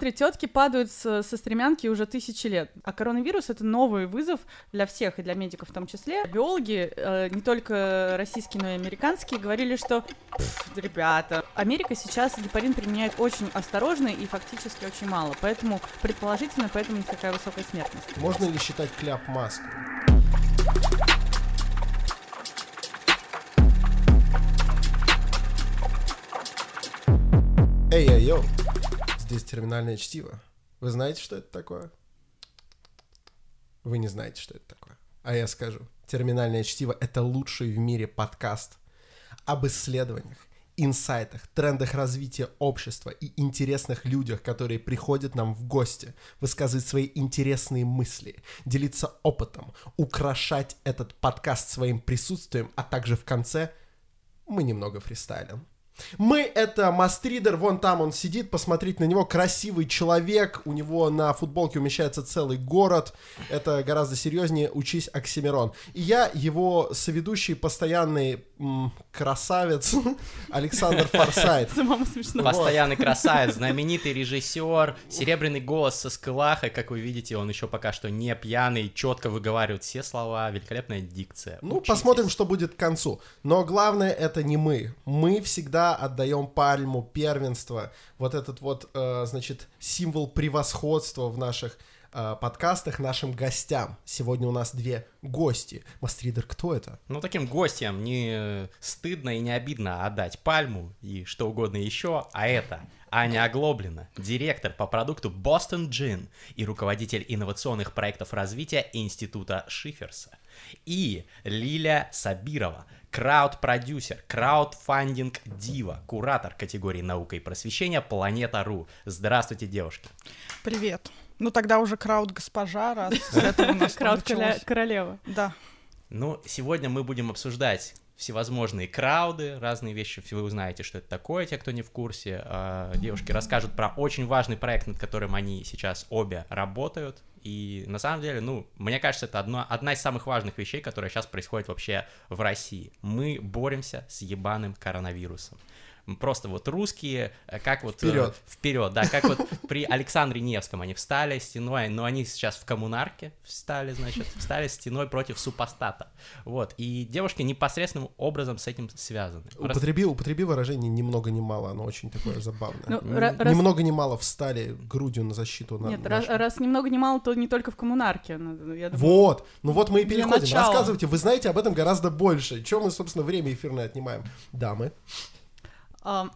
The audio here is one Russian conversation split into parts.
Три тетки падают с, со стремянки уже тысячи лет. А коронавирус — это новый вызов для всех, и для медиков в том числе. Биологи, э, не только российские, но и американские, говорили, что, ребята, Америка сейчас гепарин применяет очень осторожно и фактически очень мало. Поэтому, предположительно, поэтому не такая высокая смертность. Можно ли считать кляп маской? Эй, эй, йоу! Здесь терминальное чтиво. Вы знаете, что это такое? Вы не знаете, что это такое. А я скажу. Терминальное чтиво — это лучший в мире подкаст об исследованиях, инсайтах, трендах развития общества и интересных людях, которые приходят нам в гости, высказывать свои интересные мысли, делиться опытом, украшать этот подкаст своим присутствием, а также в конце мы немного фристайлим. Мы — это мастридер, вон там он сидит, посмотреть на него, красивый человек, у него на футболке умещается целый город, это гораздо серьезнее «Учись, Оксимирон». И я его соведущий, постоянный м, красавец Александр Форсайт. Самому смешно. Постоянный красавец, знаменитый режиссер, серебряный голос со скылахой, как вы видите, он еще пока что не пьяный, четко выговаривает все слова, великолепная дикция. Ну, Учитесь. посмотрим, что будет к концу. Но главное это не мы. Мы всегда отдаем пальму первенства, вот этот вот, э, значит, символ превосходства в наших э, подкастах нашим гостям. Сегодня у нас две гости. Мастридер, кто это? Ну, таким гостям не стыдно и не обидно отдать пальму и что угодно еще, а это Аня Оглоблина, директор по продукту Boston Gin и руководитель инновационных проектов развития Института Шиферса. И Лиля Сабирова, крауд-продюсер, краудфандинг дива, куратор категории наука и просвещения Планета.ру. Здравствуйте, девушки. Привет. Ну тогда уже крауд госпожа, раз с этого у нас Крауд началось. королева. Да. Ну, сегодня мы будем обсуждать всевозможные крауды, разные вещи, вы узнаете, что это такое, те, кто не в курсе. А, Девушки расскажут про очень важный проект, над которым они сейчас обе работают. И на самом деле, ну, мне кажется, это одно, одна из самых важных вещей, которая сейчас происходит вообще в России. Мы боремся с ебаным коронавирусом. Просто вот русские, э, как вот... Вперед. Вперед, да, как вот при Александре Невском они встали стеной, но они сейчас в коммунарке встали, значит, встали стеной против супостата. Вот, и девушки непосредственным образом с этим связаны. Рас- Употреби, употреби выражение «ни много ни мало», оно очень такое забавное. Ну, М, ра- Ни раз- много ни мало встали грудью на защиту на Нет, раз, раз ни много ни мало, то не только в коммунарке. Ну, я думаю, Вот, ну вот мы и переходим. Рассказывайте, вы знаете об этом гораздо больше. Чем мы, собственно, время эфирное отнимаем? Дамы. А,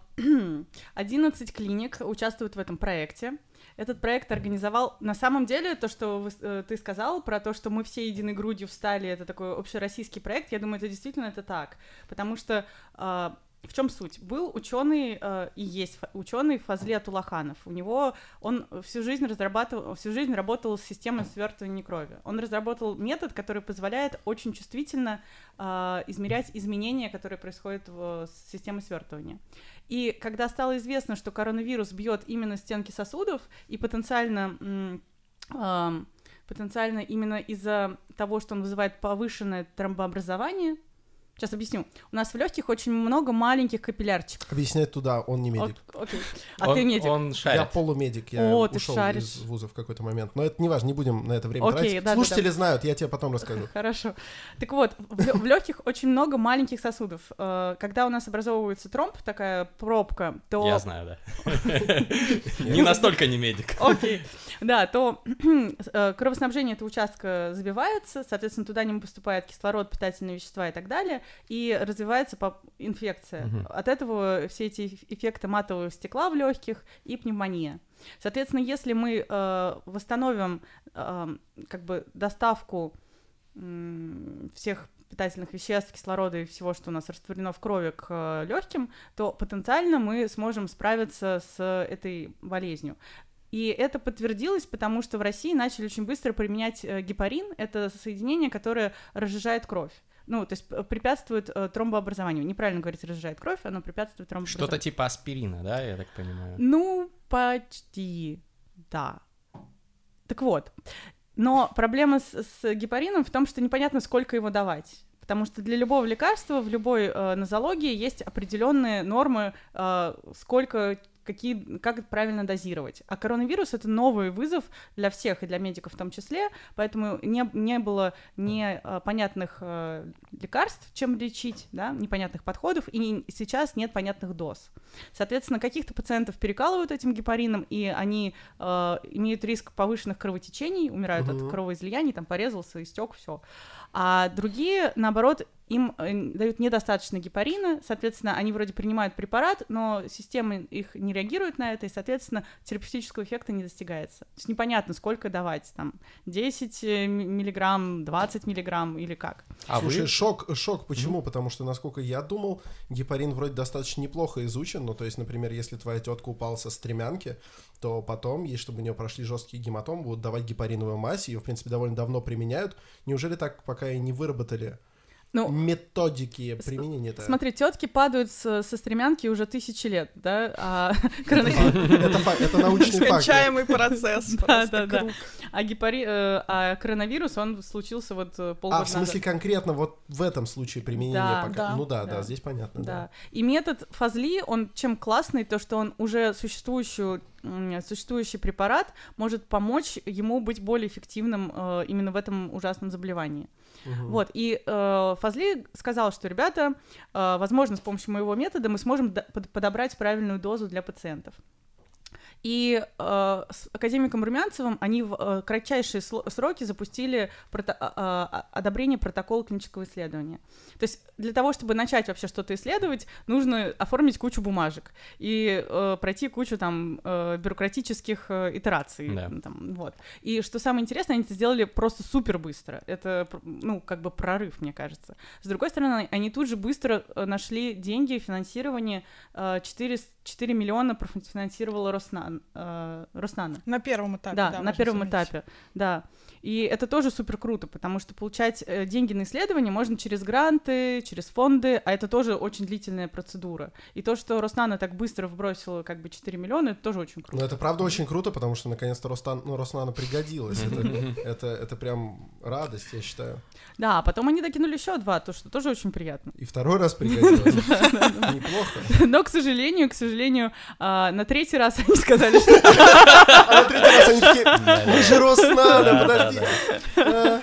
11 клиник участвуют в этом проекте. Этот проект организовал... На самом деле, то, что вы- э, ты сказал про то, что мы все единой грудью встали, это такой общероссийский проект, я думаю, это действительно это так. Потому что а, в чем суть? Был ученый э, и есть ученый Фазлет Улаханов. У него он всю жизнь разрабатывал, всю жизнь работал с системой свертывания крови. Он разработал метод, который позволяет очень чувствительно э, измерять изменения, которые происходят в системе свертывания. И когда стало известно, что коронавирус бьет именно стенки сосудов и потенциально ам, потенциально именно из-за того, что он вызывает повышенное тромбообразование. Сейчас объясню. У нас в легких очень много маленьких капиллярчиков. Объяснять туда, он не медик. Ок- окей. А он, ты медик. Он Я шарит. полумедик, я О, ты ушел шаришь. из вуза в какой-то момент. Но это не важно, не будем на это время Окей, тратить. да-да-да. Слушатели знают, я тебе потом расскажу. Хорошо. Так вот, в, легких очень много маленьких сосудов. Э, Когда у нас образовывается тромб, такая пробка, то... Я знаю, да. Не настолько не медик. Окей. Да, то э, кровоснабжение этого участка забивается, соответственно, туда не поступает кислород, питательные вещества и так далее, и развивается инфекция. Мгм. От этого все эти эф- эффекты матового стекла в легких и пневмония. Соответственно, если мы э, восстановим э, как бы доставку м, всех питательных веществ, кислорода и всего, что у нас растворено в крови к легким, то потенциально мы сможем справиться с этой болезнью. И это подтвердилось, потому что в России начали очень быстро применять э, гепарин. Это соединение, которое разжижает кровь. Ну, то есть п- препятствует э, тромбообразованию. Неправильно говорить разжижает кровь, оно препятствует тромбообразованию. Что-то типа аспирина, да, я так понимаю. Ну, почти, да. Так вот, но проблема с, с гепарином в том, что непонятно, сколько его давать. Потому что для любого лекарства в любой э, нозологии есть определенные нормы, э, сколько какие, как правильно дозировать. А коронавирус — это новый вызов для всех, и для медиков в том числе, поэтому не, не было непонятных э, лекарств, чем лечить, да, непонятных подходов, и сейчас нет понятных доз. Соответственно, каких-то пациентов перекалывают этим гепарином, и они э, имеют риск повышенных кровотечений, умирают Мгм. от кровоизлияний, там порезался, истек, все. А другие, наоборот, им э, дают недостаточно гепарина, соответственно, они вроде принимают препарат, но система их не реагирует на это, и, соответственно, терапевтического эффекта не достигается. То есть непонятно, сколько давать, там, 10 э, ми- миллиграмм, 20 миллиграмм или как. А Слушай, вы? шок, шок, почему? Потому что, насколько я думал, гепарин вроде достаточно неплохо изучен. Ну, то есть, например, если твоя тетка упала со стремянки, то потом, ей, чтобы у нее прошли жесткие гематомы, будут давать гепариновую мазь. Ее, в принципе, довольно давно применяют. Неужели так пока и не выработали Ну, методики применения? смотри, тетки падают с- со стремянки уже тысячи лет, да, а. Это, научный факт. Нескончаемый процесс. Да, да, да. А, э, а коронавирус, он случился вот э, полгода А, в смысле, конкретно вот в этом случае применение Да, пока... да, ну да, да, здесь понятно. Да. И метод Фазли, он чем классный, то что он уже существующую существующий препарат может помочь ему быть более эффективным э, именно в этом ужасном заболевании. Мгм. Вот, и э, Фазли сказал, что, ребята, э, возможно, с помощью моего метода мы сможем до- под- подобрать правильную дозу для пациентов. И э, с академиком Румянцевым они в э, кратчайшие сроки запустили прото- а- одобрение протокола клинического исследования. То есть для того, чтобы начать вообще что-то исследовать, нужно оформить кучу бумажек и э, пройти кучу там э, бюрократических э, итераций. Да. Там, вот. И что самое интересное, они это сделали просто супер быстро. Это, ну, как бы прорыв, мне кажется. С другой стороны, они тут же быстро э, нашли деньги, финансирование. э, 4, 4 миллиона профинансировала Роснан, э, Роснана. На первом этапе. Да, на можно первом заметить. этапе, да. И это тоже супер круто, потому что получать э, деньги на исследование можно через гранты, через фонды, а это тоже очень длительная процедура. И то, что Роснана так быстро вбросила как бы 4 миллиона, это тоже очень Ну, круто. это правда очень круто, потому что наконец-то Ростан, ну, Роснана пригодилась. Это, это, это прям радость, я считаю. Да, а потом они докинули еще два, то, что тоже очень приятно. И второй раз пригодилась. Неплохо. Но, к сожалению, к сожалению, а, на третий раз они сказали, что А на третий раз они такие, мы же Роснана, подожди.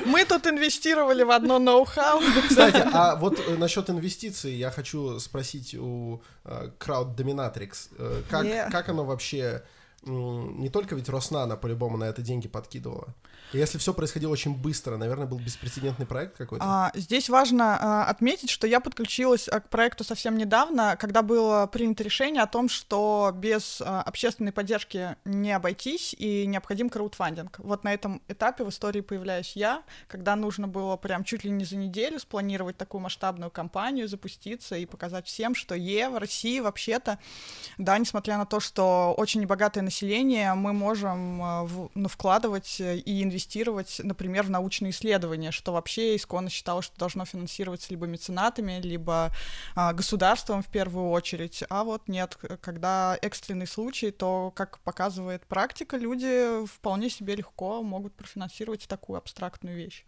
Мы тут инвестировали в одно ноу-хау. Кстати, а вот э, насчет инвестиций я хочу спросить у э, Crowd Dominatrix. Э, как оно вообще... Не только ведь Роснана по-любому на это деньги подкидывала. И если все происходило очень быстро, наверное, был беспрецедентный проект какой-то. А, здесь важно а, отметить, что я подключилась а, к проекту совсем недавно, когда было принято решение о том, что без а, общественной поддержки не обойтись и необходим краудфандинг. Вот на этом этапе в истории появляюсь я, когда нужно было прям чуть ли не за неделю спланировать такую масштабную кампанию, запуститься и показать всем, что Е в России вообще-то, да, несмотря на то, что очень небогатое население, мы можем а, в- ну, вкладывать э, и инвестировать, например, в научные исследования, что вообще исконно считалось, что должно финансироваться либо меценатами, либо а, государством в первую очередь. А вот нет, когда экстренный случай, то, как показывает практика, люди вполне себе легко могут профинансировать такую абстрактную вещь.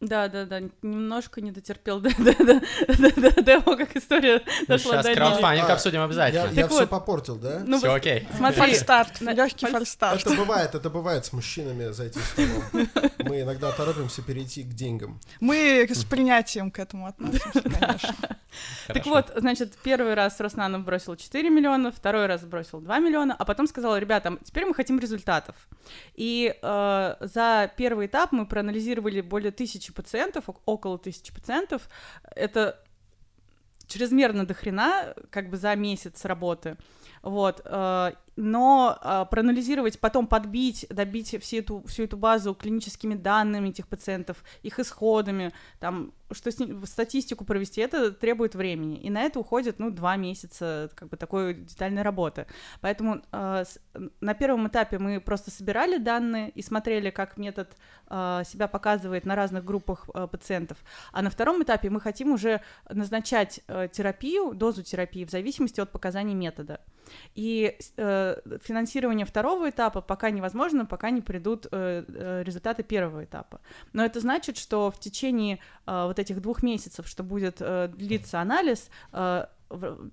Да, да, да, немножко не дотерпел до, до, до, до- до того, как история дошла Сейчас до Лили. краудфандинг А, обсудим обязательно. я все попортил, да? Ну, Все окей. Смотри, Фальстарт, легкий фаль- фальстарт. Это бывает, это бывает с мужчинами за этим столом. Мы иногда торопимся перейти к деньгам. Мы с принятием к этому относимся, конечно. Так вот, значит, первый раз Роснанов бросил 4 миллиона, второй раз бросил 2 миллиона, а потом сказал, ребята, теперь мы хотим результатов. И э, за первый этап мы проанализировали более тысячи пациентов, ок- около тысячи пациентов. Это чрезмерно дохрена, как бы за месяц работы. Вот, э, но э, проанализировать, потом подбить, добить всю эту, всю эту базу клиническими данными этих пациентов, их исходами, там, что с ним, статистику провести, это требует времени. И на это уходит, ну, два месяца, как бы, такой детальной работы. Поэтому э, на первом этапе мы просто собирали данные и смотрели, как метод себя показывает на разных группах пациентов. А на втором этапе мы хотим уже назначать терапию, дозу терапии в зависимости от показаний метода. И э, финансирование второго этапа пока невозможно, пока не придут э, э, результаты первого этапа. Но это значит, что в течение э, вот этих двух месяцев, что будет э, длиться анализ, э,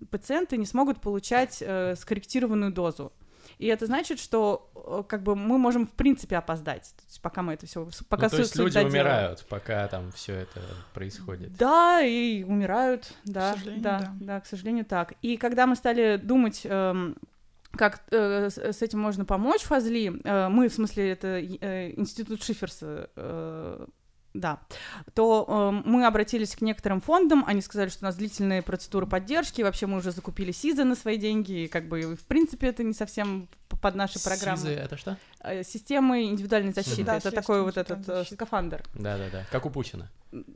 пациенты не смогут получать э, скорректированную дозу. И это значит, что э, как бы мы можем в принципе опоздать, то есть пока мы это все, пока Ну, то есть люди доделаем. умирают, пока там все это происходит. Да, и умирают, да, сожалению, да, да. да, к сожалению, так. И когда мы стали думать, эм, как э, с, с этим можно помочь Фазли, э, мы, в смысле, это э, институт Шиферса, э, да, то э, мы обратились к некоторым фондам, они сказали, что у нас длительные процедуры поддержки, вообще мы уже закупили СИЗы на свои деньги, и как бы, в принципе, это не совсем под наши программы. Сизы это что? Э, Системы индивидуальной защиты, Да, это такой вот этот э, защиты. скафандр. Да-да-да, как у Путина.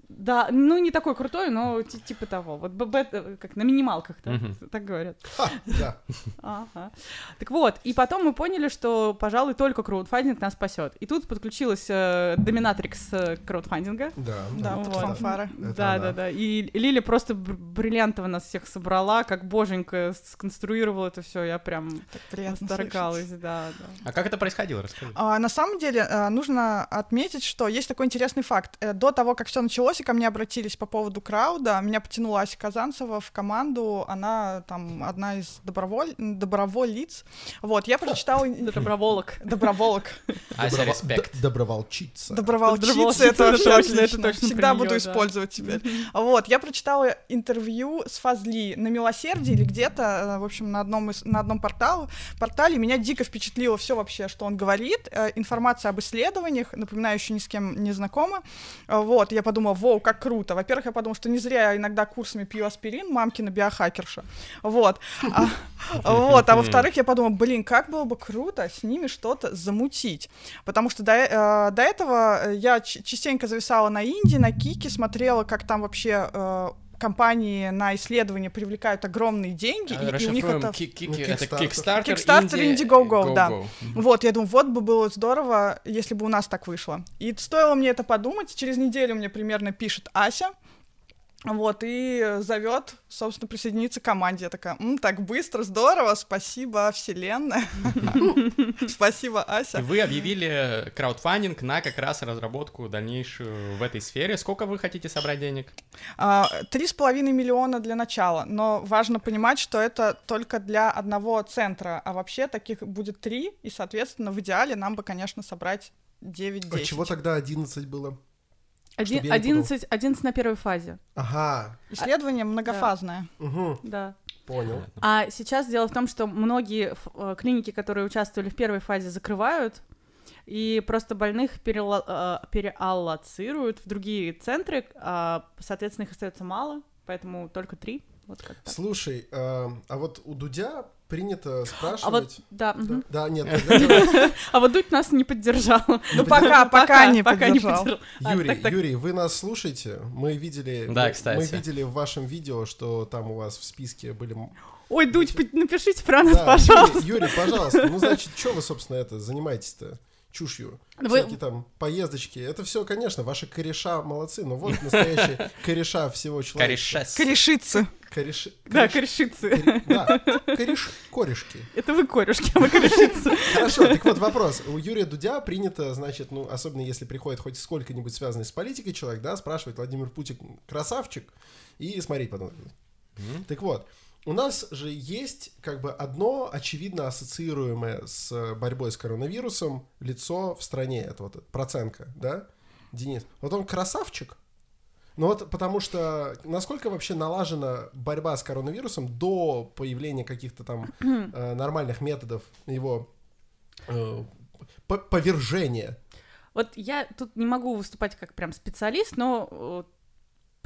Да, ну не такой крутой, но ти- типа того. Вот ББ, э, как на минималках, да, Мгм. так говорят. Ха, да. Ага. Так вот, и потом мы поняли, что, пожалуй, только краудфандинг нас спасет. И тут подключилась э, доминатрикс э, краудфандинга. Да, Да, вот. фанфары. Да, она. да, да. И Лили просто бр- бриллиантово нас всех собрала, как боженька сконструировала это все. Я прям Так приятно восторгалась, да, да. А как это происходило? Расскажи. А, на самом деле, а, нужно отметить, что есть такой интересный факт. Э, До того, как все началось, и ко мне обратились по поводу крауда, меня потянула Ася Казанцева в команду. Она там одна из доброволь... доброволиц. Вот, я прочитала... Доброволок. Доброволок. Ася, респект. Доброволчица. Доброволчица, это отлично. Всегда буду использовать теперь. Вот, я прочитала интервью с Фазли на Милосердии или где-то, э, в общем, на одном, из, на одном портале, портале. Меня дико впечатлило все вообще, что он говорит. Э, Информация об исследованиях, напоминаю, еще ни с кем не знакома. Э, Вот, я подумала, воу, как круто. Во-первых, я подумала, что не зря я иногда курсами пью аспирин, мамкина биохакерша. Вот. А, вот, а во-вторых, я подумала, блин, как было бы круто с ними что-то замутить. Потому что до, э, до этого я частенько зависала на Индии, на Кике, смотрела, как там вообще компании на исследования привлекают огромные деньги, и- и, у них это... Ну, Это Kickstarter. Kickstarter, Indiegogo, да. Вот, я думаю, вот бы было здорово, если бы у нас так вышло. И стоило мне это подумать, через неделю мне примерно пишет Ася, вот, и зовет, собственно, присоединиться к команде. Я такая, «М, так быстро, здорово, спасибо, вселенная. Спасибо, И Ася. вы объявили краудфандинг на как раз разработку дальнейшую в этой сфере. Сколько вы хотите собрать денег? А, Три с половиной миллиона для начала, но важно понимать, что это только для одного центра, а вообще таких будет три, и, соответственно, в идеале нам бы, конечно, собрать 9-10. А чего тогда 11 было? Один- Чтоб я не путал. 11, 11 на первой фазе, Ага, Исследование многофазное. угу, да. понял. А сейчас дело в том, что многие э, клиники, которые участвовали в первой фазе, закрывают, и просто больных перела- э, переаллоцируют в другие центры, а, соответственно, их остается мало, поэтому только три. Вот. Слушай, э, а вот у Дудя принято А спрашивать... вот, да, Да, мгм. да, нет, а вот Дудь нас не поддержал. Ну, пока, пока не поддержал. А, Юрий. Юрий, вы нас слушаете? Мы видели, Да, мы- кстати. мы видели в вашем видео, что там у вас в списке были... Ой, Дудь, напишите про нас, пожалуйста. Юрий, Юрий, пожалуйста, ну значит, что вы, собственно, это занимаетесь-то? Чушью. Вы- Всякие там поездочки. Это все, конечно, ваши кореша молодцы, но вот настоящие кореша всего человечества. Корешес. Корешицы. Кореши... Да, кореш- корешицы. коре- Да, кореш... корешки. Это вы корешки, а мы корешицы. Хорошо, так вот вопрос. У Юрия Дудя принято, значит, ну, особенно если приходит хоть сколько-нибудь связанный с политикой человек, да, спрашивать Владимир Путин красавчик и смотреть потом. Так вот, у нас же есть как бы одно очевидно ассоциируемое с борьбой с коронавирусом лицо в стране. Это вот процентка, да? Денис. Вот он красавчик. Ну вот потому что насколько вообще налажена борьба с коронавирусом до появления каких-то там э, нормальных методов его э, по- повержения. Вот я тут не могу выступать как прям специалист, но э,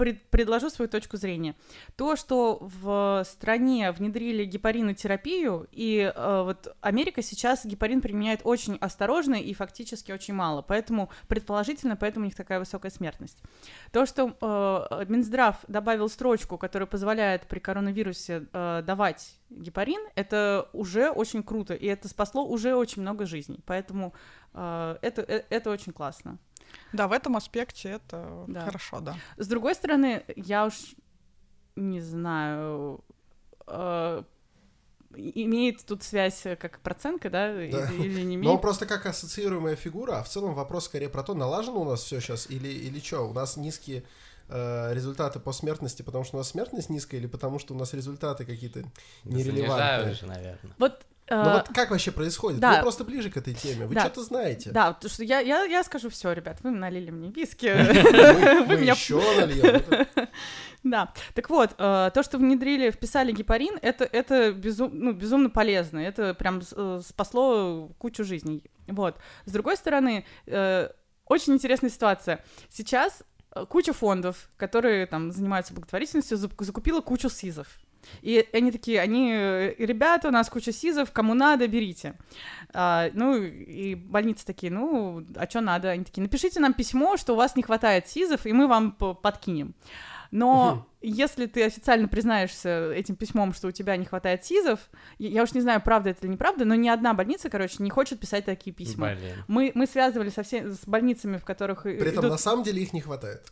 пред- предложу свою точку зрения. То, что в стране внедрили гепаринотерапию, и э, вот Америка сейчас гепарин применяет очень осторожно и фактически очень мало, поэтому предположительно, поэтому у них такая высокая смертность. То, что э, Минздрав добавил строчку, которая позволяет при коронавирусе э, давать гепарин, это уже очень круто, и это спасло уже очень много жизней, поэтому э, это, э, это очень классно. Да, в этом аспекте это Да. хорошо, да. С другой стороны, я уж не знаю, э, имеет тут связь э, как процентка, да, Да. или, или не Но он имеет. просто как ассоциируемая фигура, а в целом вопрос скорее про то, налажено у нас все сейчас или, или что? У нас низкие э, результаты по смертности, потому что у нас смертность низкая, или потому что у нас результаты какие-то нерелевантные? занижают же, наверное. Вот, Ну э, вот как вообще происходит? да. Вы просто ближе к этой теме, вы Да. что-то знаете. да, потому что я, я, я скажу все, ребят, вы налили мне виски. Вы меня еще нальем. Да, так вот, э, то, что внедрили, вписали гепарин, это, это ну, безумно полезно, это прям э, спасло кучу жизней. Вот. С другой стороны, очень интересная ситуация. Сейчас куча фондов, которые там занимаются благотворительностью, зак- закупила кучу СИЗов. И они такие, они, э, ребята, у нас куча СИЗов, кому надо, берите. А, ну, и больницы такие, ну, а что надо? Они такие, напишите нам письмо, что у вас не хватает СИЗов, и мы вам подкинем. Но если ты официально признаешься этим письмом, что у тебя не хватает СИЗов, я я уж не знаю, правда это или неправда, но ни одна больница, короче, не хочет писать такие письма. Блин. Мы, мы связывали со всеми, с больницами, в которых и- При этом идут- на самом деле их не хватает.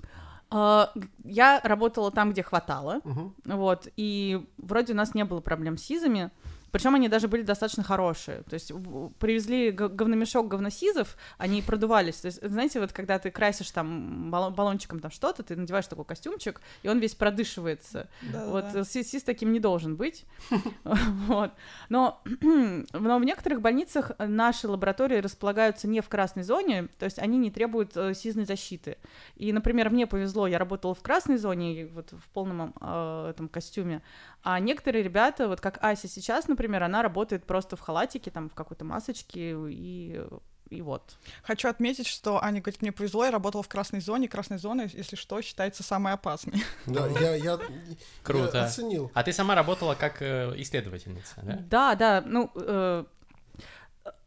А, я работала там, где хватало, Мгм. вот, и вроде у нас не было проблем с СИЗами, причем они даже были достаточно хорошие. То есть привезли говномешок говносизов, они продувались. То есть, знаете, вот когда ты красишь там баллон- баллончиком там что-то, ты надеваешь такой костюмчик, и он весь продышивается. Вот Да-да-да. э, си- СИЗ таким не должен быть. Вот. Но, но в некоторых больницах наши лаборатории располагаются не в красной зоне, то есть они не требуют э, сизной защиты. И, например, мне повезло, я работала в красной зоне, вот в полном э, этом костюме, а некоторые ребята, вот как Ася сейчас, например, она работает просто в халатике, там, в какой-то масочке, и, и вот. Хочу отметить, что Аня говорит, мне повезло, я работала в красной зоне. Красная зона, если что, считается самой опасной. Да, я, я, Круто. я оценил. А ты сама работала как э, исследовательница, да? Да, да, ну, э,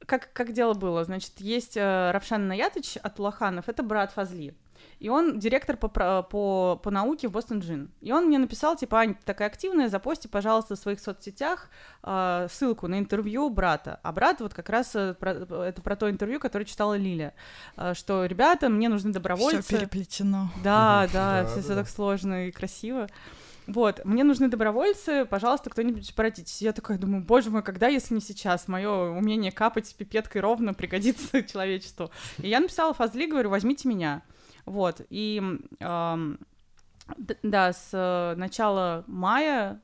как, как дело было, значит, есть э, Равшан Наятыч от Улаханов, это брат Фазли. И он директор по, по, по науке в Бостон Джин. И он мне написал, типа, Ань, ты такая активная, запости, пожалуйста, в своих соцсетях э, ссылку на интервью брата. А брат вот как раз э, про- это про то интервью, которое читала Лиля. Э, что, ребята, мне нужны добровольцы. Все переплетено. Да, да, Да, все, да. так сложно и красиво. Вот, мне нужны добровольцы, пожалуйста, кто-нибудь обратитесь. Я такая думаю, боже мой, когда, если не сейчас, мое умение капать пипеткой ровно пригодится человечеству. И я написала Фазли, говорю, возьмите меня. Вот, и д- да, с э, начала мая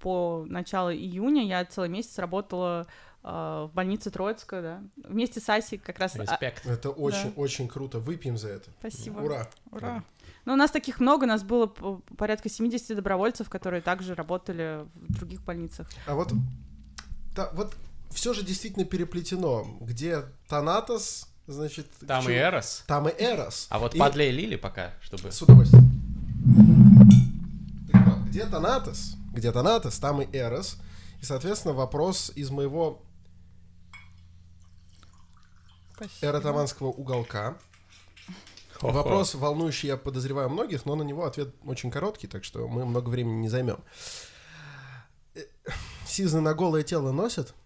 по начало июня я целый месяц работала э, в больнице Троицкая, да, вместе с Асей как раз. а, Респект. Это очень, очень круто. Выпьем за это. спасибо. Ура. Ура. Ну, у нас таких много, у нас было порядка 70 добровольцев, которые также работали в других больницах. А вот, да, вот все же действительно переплетено. Где Танатос, значит... Там чё- и Эрос. Там и Эрос. А вот И- подлей Лили пока, чтобы... С удовольствием. Так вот, где Танатос? Где Танатос, там и Эрос. И, соответственно, вопрос из моего Спасибо. эротоманского уголка. Хо-хо. Вопрос, волнующий, я подозреваю, многих, но на него ответ очень короткий, так что мы много времени не займем. Э, Сизны на голое тело носят?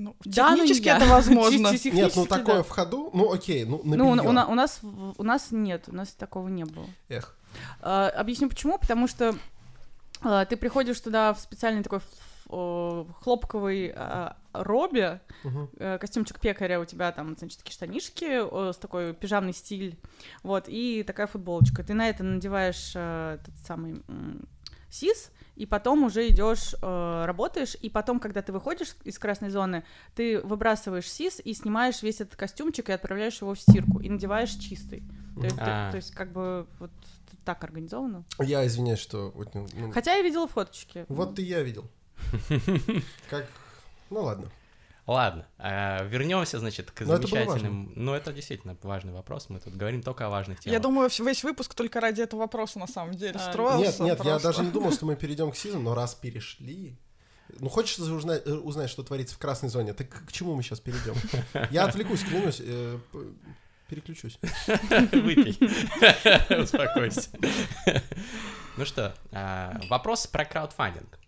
Ну, Да, ну, технически я- это возможно. Чисто Нет, ну такое да. в ходу, ну окей, ну на Ну, у, у у нас, у нас нет, у нас такого не было. Эх. А, объясню почему, потому что а, ты приходишь туда в специальный такой хлопковой а, робе, Мгм. э, костюмчик пекаря, у тебя там, значит, такие штанишки с такой пижамный стиль, вот, и такая футболочка. Ты на это надеваешь э, этот самый сис, и потом уже идешь, э, работаешь, и потом, когда ты выходишь из красной зоны, ты выбрасываешь сис и снимаешь весь этот костюмчик и отправляешь его в стирку, и надеваешь чистый. То есть, ты- А. то есть как бы вот так организовано. Я извиняюсь, что... ну, ну, Хотя я видела фоточки. Вот и я видел. Как... Ну ладно. Ладно, вернемся, значит, к Но это замечательным... Ну, это действительно важный вопрос, мы тут говорим только о важных темах. Я думаю, весь выпуск только ради этого вопроса на самом деле А, строился. Нет, нет, я просто. даже не думал, что мы перейдем к сизам, но раз перешли... Ну, хочется узнать, э, узнать, что творится в красной зоне. Так к чему мы сейчас перейдем? Я отвлекусь, клянусь. э, Переключусь. Выпей. Успокойся. Ну что, вопрос про краудфандинг.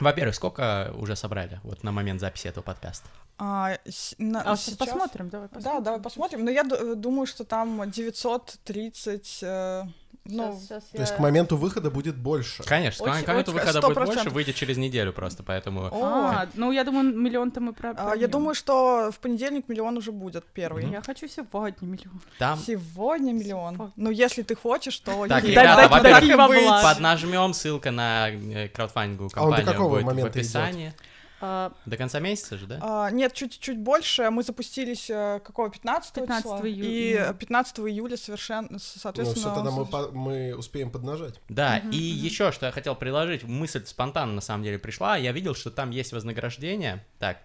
Во-первых, сколько уже собрали вот на момент записи этого подкаста? А, на- А сейчас посмотрим, давай посмотрим. Да, давай посмотрим. Но я д- думаю, что там 930 э, Ну, Щас- щас То есть я- к моменту выхода будет больше. Конечно, Очень- к моменту очень- выхода сто будет больше, выйдет через неделю просто, поэтому... О, А, ну я думаю, миллион-то мы про. а, я думаю, что в понедельник миллион уже будет первый. Я хочу сегодня миллион. Там Сегодня миллион. Сегодня. Ну, если ты хочешь, то... Так, ребята, во-первых, поднажмем, ссылка на краудфандинговую А он до компанию какого будет в описании. А, До конца месяца же, да? А, нет, чуть-чуть больше. Мы запустились э, какого 15, 15 числа? июля. И э, 15 июля совершенно, Ну, соответственно... все, тогда мы, с- по- мы успеем поднажать. Да, и еще что я хотел предложить, мысль спонтанно на самом деле пришла, я видел, что там есть вознаграждение, так,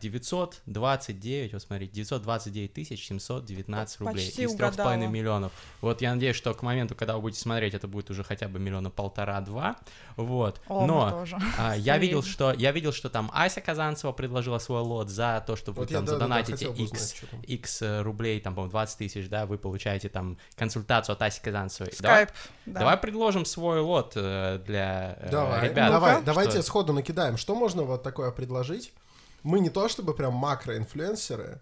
929, вот смотрите, 929 тысяч 719 рублей Почти из 3,5 угадала. миллионов. Вот я надеюсь, что к моменту, когда вы будете смотреть, это будет уже хотя бы миллиона полтора-два, вот. О, Но тоже. а, я видел, что я видел, что там Ася Казанцева предложила свой лот за то, что вы Вот я там да, да, да, задонатите хотел бы узнать, X. X э, рублей, там, по-моему, 20 тысяч, да, вы получаете там консультацию от Аси Казанцевой. Давай- Скайп. да. Давай предложим свой лот э, для э, Давай, ребят. давай, Что- давайте сходу накидаем. Что можно вот такое предложить? Мы не то чтобы прям макроинфлюенсеры,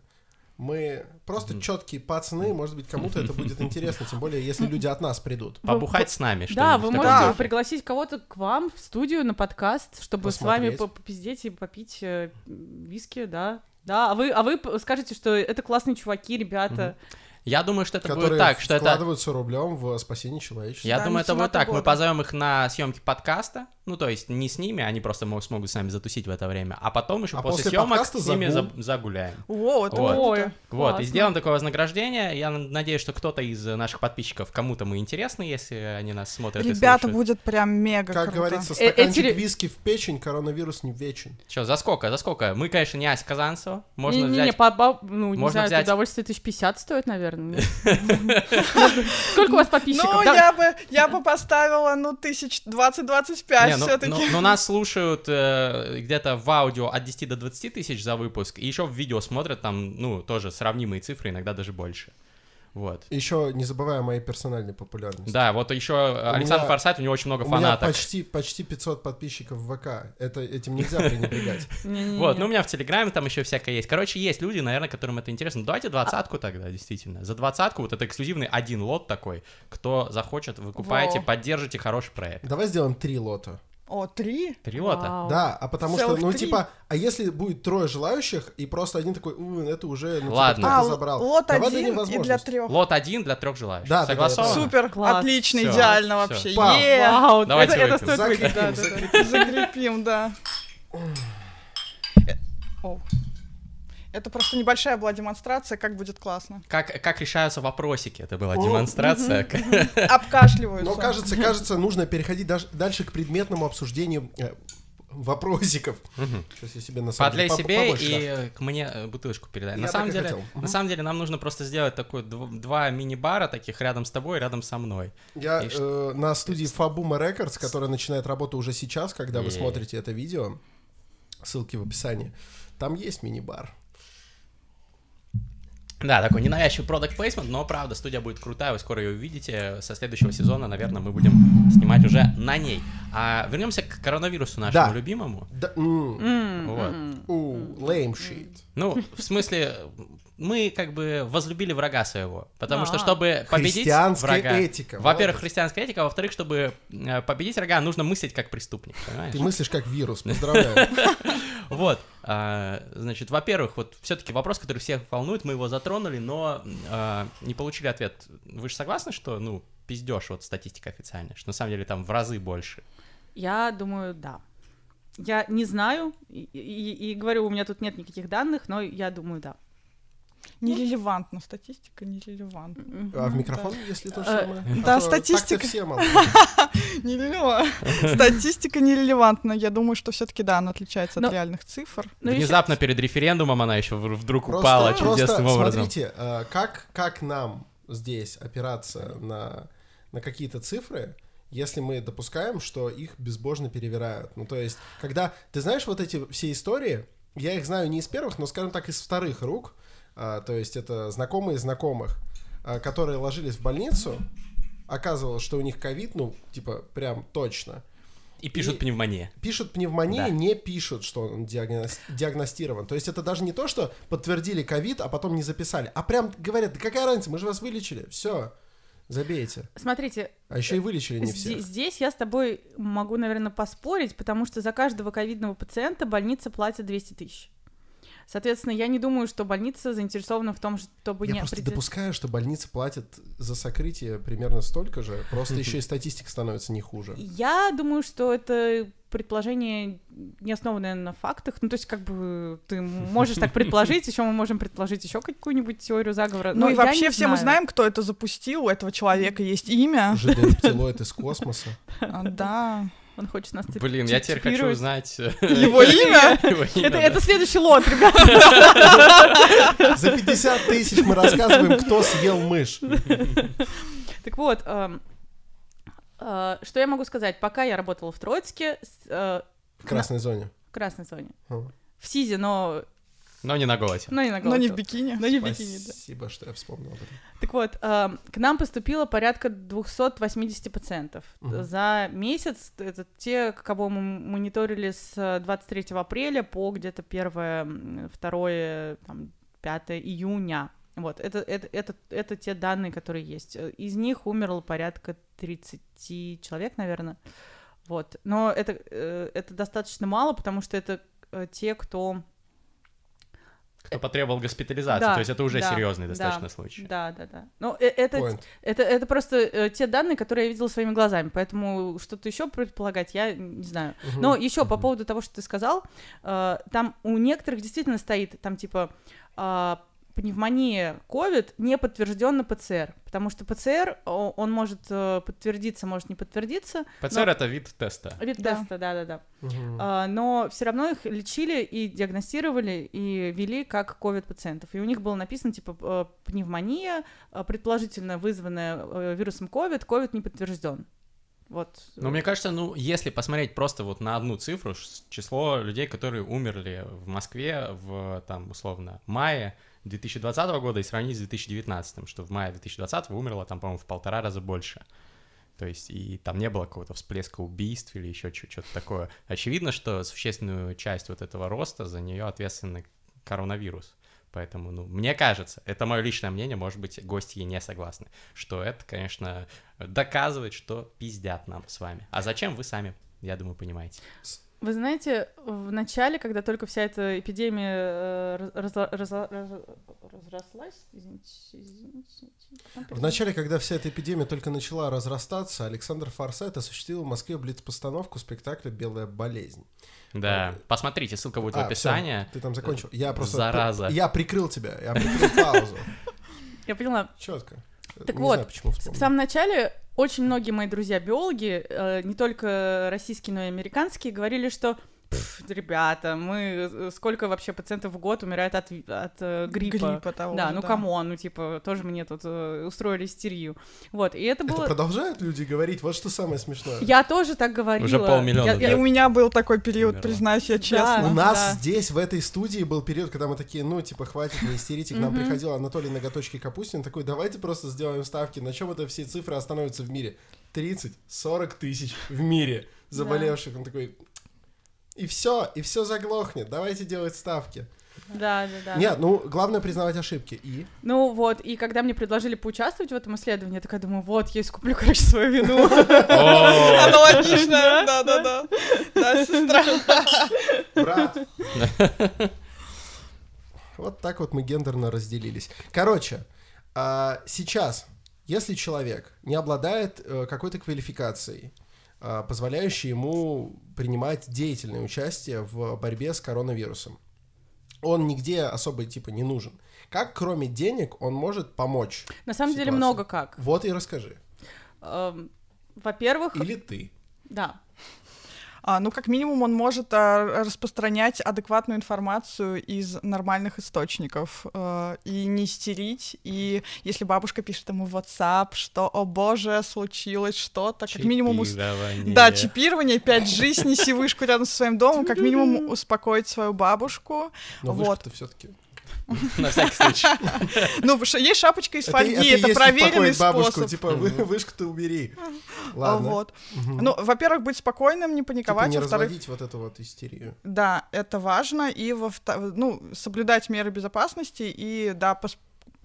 мы просто Мгм. четкие пацаны, может быть, кому-то это будет интересно, тем более, если люди от нас придут. Побухать с нами, Да, что-нибудь вы можете Да. пригласить кого-то к вам в студию на подкаст, чтобы с вами Посмотреть. по- попиздеть и попить э, виски, да. Да, а вы, а вы скажете, что это классные чуваки, ребята. Я думаю, что это которые будет так, что это... вкладываются рублем в спасение человечества. Я Да, думаю, это будет так. Мы позовем их на съемки подкаста. Ну, то есть не с ними, они просто могут, смогут с нами затусить в это время. А потом еще А после, после съемок с ними загул. за- загуляем. О, это Вот. Ой, Вот, и сделаем такое вознаграждение. Я надеюсь, что кто-то из наших подписчиков, кому-то мы интересны, если они нас смотрят и Ребята, будет прям мега Как круто. говорится, Э, стаканчик эти виски в печень, коронавирус не вечен. Что, за сколько, за сколько? Мы, конечно, не Ася Казанцева. Можно Не-не-не, взять... по- по- ну, не можно знаю, взять- удовольствие тысяч пятьдесят стоит, наверное. Сколько у вас подписчиков? Ну, я бы, я бы поставила, ну, тысяч 20-25 Не, ну, все-таки. ну- ну, нас слушают э, где-то в аудио от 10 до 20 тысяч за выпуск, и еще в видео смотрят там, ну, тоже сравнимые цифры, иногда даже больше. Вот. Еще не забывая о моей персональной популярности. Да, вот еще Александр меня- Форсайт, у него очень много У меня фанаток. почти, почти 500 подписчиков в ВК. Это, этим нельзя пренебрегать. Вот, ну у меня в Телеграме там еще всякое есть. Короче, есть люди, наверное, которым это интересно. Давайте двадцатку тогда, действительно. За двадцатку вот это эксклюзивный один лот такой. Кто захочет, вы купаете, Во. поддержите хороший проект. Давай сделаем три лота. О, три? Три лота. Вау. Да, а потому что, Целых ну, три? типа, а если будет трое желающих, и просто один такой, «У, это уже, ну, Ладно. типа, А, забрал. лот Давай один и для трех. Лот один для трех желающих. Да, да, да, Согласовано? понял. Супер, Класс. отлично, Всё, идеально всё. вообще. Пам. Е! Вау, Давайте это, это стоит выпить, да, Закрепим, да, да. Закрепим, да. Э, о. Это просто небольшая была демонстрация, как будет классно. Как, как решаются вопросики? Это была демонстрация. Обкашливаются. Но кажется, кажется, нужно переходить даже дальше к предметному обсуждению э, вопросиков. Мгм. Сейчас я себе на самом Подлей деле себе побольше, и да. э, к мне э, бутылочку передай. Я на самом деле, хотел. на самом деле нам нужно просто сделать такой дв- два мини-бара таких рядом с тобой, и рядом со мной. Я И э, на студии Fabuma Records, которая начинает работу уже сейчас, когда вы Е. смотрите это видео, ссылки в описании, там есть мини-бар. Да, такой ненавязчивый продукт плейсмент, но правда, студия будет крутая, вы скоро ее увидите. Со следующего сезона, наверное, мы будем снимать уже на ней. А вернемся к коронавирусу нашему Да. любимому. Да, м, М, Вот. м. у, lame shit. Ну, в смысле, мы как бы возлюбили врага своего. Потому что, А. чтобы победить врага... этика. Во-первых, христианская этика, а во-вторых, чтобы э, победить врага, нужно мыслить как преступник, понимаешь? Ты мыслишь как вирус, поздравляю. Вот, а, значит, во-первых, вот все-таки вопрос, который всех волнует, мы его затронули, но а, не получили ответ. Вы же согласны, что, ну, пиздешь вот статистика официальная, что на самом деле там в разы больше? Я думаю, да. Я не знаю, и, и- и говорю, у меня тут нет никаких данных, но я думаю, да. Нерелевантно, статистика нерелевантна. А в микрофон, если то же Э, самое? да, А то статистика. все. Нерелевантно. Статистика нерелевантна. Я думаю, что все-таки да, она отличается от реальных цифр. Ну, Внезапно перед референдумом она еще вдруг упала чудесным образом. Смотрите, э, как, как нам здесь опираться на, на какие-то цифры, если мы допускаем, что их безбожно перевирают. Ну, то есть, когда... Ты знаешь вот эти все истории, я их знаю не из первых, но, скажем так, из вторых рук, а, то есть это знакомые знакомых, а, которые ложились в больницу, оказывалось, что у них ковид, ну, типа, прям точно. И пишут и- пневмония. Пишут пневмонию, Да. не пишут, что он диагноз- диагностирован. То есть это даже не то, что подтвердили ковид, а потом не записали, а прям говорят, да какая разница, мы же вас вылечили, все. Забейте. Смотрите, А еще и вылечили не всех. Здесь я с тобой могу, наверное, поспорить, потому что за каждого ковидного пациента больница платит 200 тысяч. Соответственно, я не думаю, что больница заинтересована в том, чтобы Я не просто определять- допускаю, что больница платит за сокрытие примерно столько же, просто еще и статистика становится не хуже. Я думаю, что это предположение не основанное на фактах. Ну, то есть, как бы ты можешь так предположить, еще мы можем предположить еще какую-нибудь теорию заговора. Ну и я вообще все мы знаем, кто это запустил, у этого человека есть имя. ЖД-рептилоид из космоса. А, Да. Он хочет нас цеп- Блин, я теперь хочу узнать э, Его имя? Это, следующий лот, ребят. За 50 тысяч мы рассказываем, кто съел мышь. Так вот, эм, э, что я могу сказать? Пока я работала в Троицке, с, э, В красной зоне. в красной зоне, в СИЗе, но, Но не на голосе. но не на Но не в бикини. Но не в бикини, да. Спасибо, что я вспомнил об этом. Так вот, эм, к нам поступило порядка 280 пациентов. Мгм. За месяц это те, кого мы мониторили с э, 23 апреля по где-то 1, 2, там, 5 июня. Вот, это, это, это, это те данные, которые есть. Э, Из них умерло порядка 30 человек, наверное. Вот. Но это, э, это достаточно мало, потому что это э, те, кто Кто потребовал госпитализации, Да, то есть это уже да, серьезный да, достаточно случай. Да, да, да. Ну, э- это, Point. это, это просто э, те данные, которые я видела своими глазами, поэтому что-то еще предполагать я не знаю. Мгм. Но еще по Мгм. поводу того, что ты сказал, э, там у некоторых действительно стоит там типа пневмония COVID не подтвержден на ПЦР, потому что ПЦР он может э, подтвердиться, может не подтвердиться. ПЦР это вид теста. Вид Да. теста, да, да, да. Мгм. А, но все равно их лечили и диагностировали и вели как ковид пациентов. И у них было написано типа э, пневмония, э, предположительно вызванная вирусом ковид, ковид не подтвержден. Вот. Но мне кажется, ну, если посмотреть просто вот на одну цифру, число людей, которые умерли в Москве в, там, условно, мае 2020 года и сравнить с 2019, что в мае 2020 умерло там, по-моему, в полтора раза больше. То есть и там не было какого-то всплеска убийств или еще что-то такое. Очевидно, что существенную часть вот этого роста за нее ответственный коронавирус. Поэтому, ну, мне кажется, это мое личное мнение, может быть, гости не согласны, что это, конечно, доказывает, что пиздят нам с вами. А зачем вы сами, я думаю, понимаете. Вы знаете, в начале, когда только вся эта эпидемия э, раз- раз- раз- разрослась, извините, извините, В начале, когда вся эта эпидемия только начала разрастаться, Александр Форсайт осуществил в Москве блиц-постановку спектакля «Белая болезнь». Да, посмотрите, ссылка будет в А, описании. всё, ты там закончил. Я просто... Зараза. Я прикрыл тебя, я прикрыл паузу. Я поняла. Четко. Так Не вот, знаю, почему В вспомнил. самом начале очень многие мои друзья-биологи, э, не только российские, но и американские, говорили, что «Пф, ребята, мы э, сколько вообще пациентов в год умирает от, от э, гриппа. Гриппа того да, же, ну да. come on, ну типа тоже мне тут э, устроили истерию. Вот, и это Это было... продолжают люди говорить? Вот что самое смешное. Я тоже так говорила. Уже полмиллиона, Я- да. И у меня был такой период, Умерла. признаюсь я Да. честно. У нас да. здесь, в этой студии, был период, когда мы такие, ну, типа, хватит, не истерите. К нам приходил Анатолий Ноготочки Капустин, такой, давайте просто сделаем ставки. На чем это все цифры остановятся в мире? 30-40 тысяч в мире заболевших. Он такой, и все, и все заглохнет. Давайте делать ставки. Да, да, да. Нет, ну, главное признавать ошибки. И Ну вот, и когда мне предложили поучаствовать в этом исследовании, я такая думаю, вот, я искуплю, короче, свою вину. Аналогично, да-да-да. Да, сестра. брат. Вот так вот мы гендерно разделились. Короче, а, сейчас, если человек не обладает э, какой-то квалификацией, а, позволяющей ему принимать деятельное участие в борьбе с коронавирусом, он нигде особо типа не нужен. Как кроме денег он может помочь? На самом деле много как. Вот и расскажи. Эм, Во-первых, Или ты. да, А, ну, как минимум, он может а, распространять адекватную информацию из нормальных источников э, и не истерить. И если бабушка пишет ему в WhatsApp, что, о боже, случилось что-то, как минимум... ус-. Да, чипирование, 5G, снеси вышку рядом со своим домом, как минимум успокоить свою бабушку. Но Вот. все-таки. На всякий случай. Ну, есть шапочка из Это, фольги, это проверенный способ. типа, вы, вышку-то убери. А, Ладно. Вот. Ну, во-первых, быть спокойным, не Типа паниковать, не разводить вот эту вот истерию. Да, это важно. И ну, соблюдать меры безопасности и, да,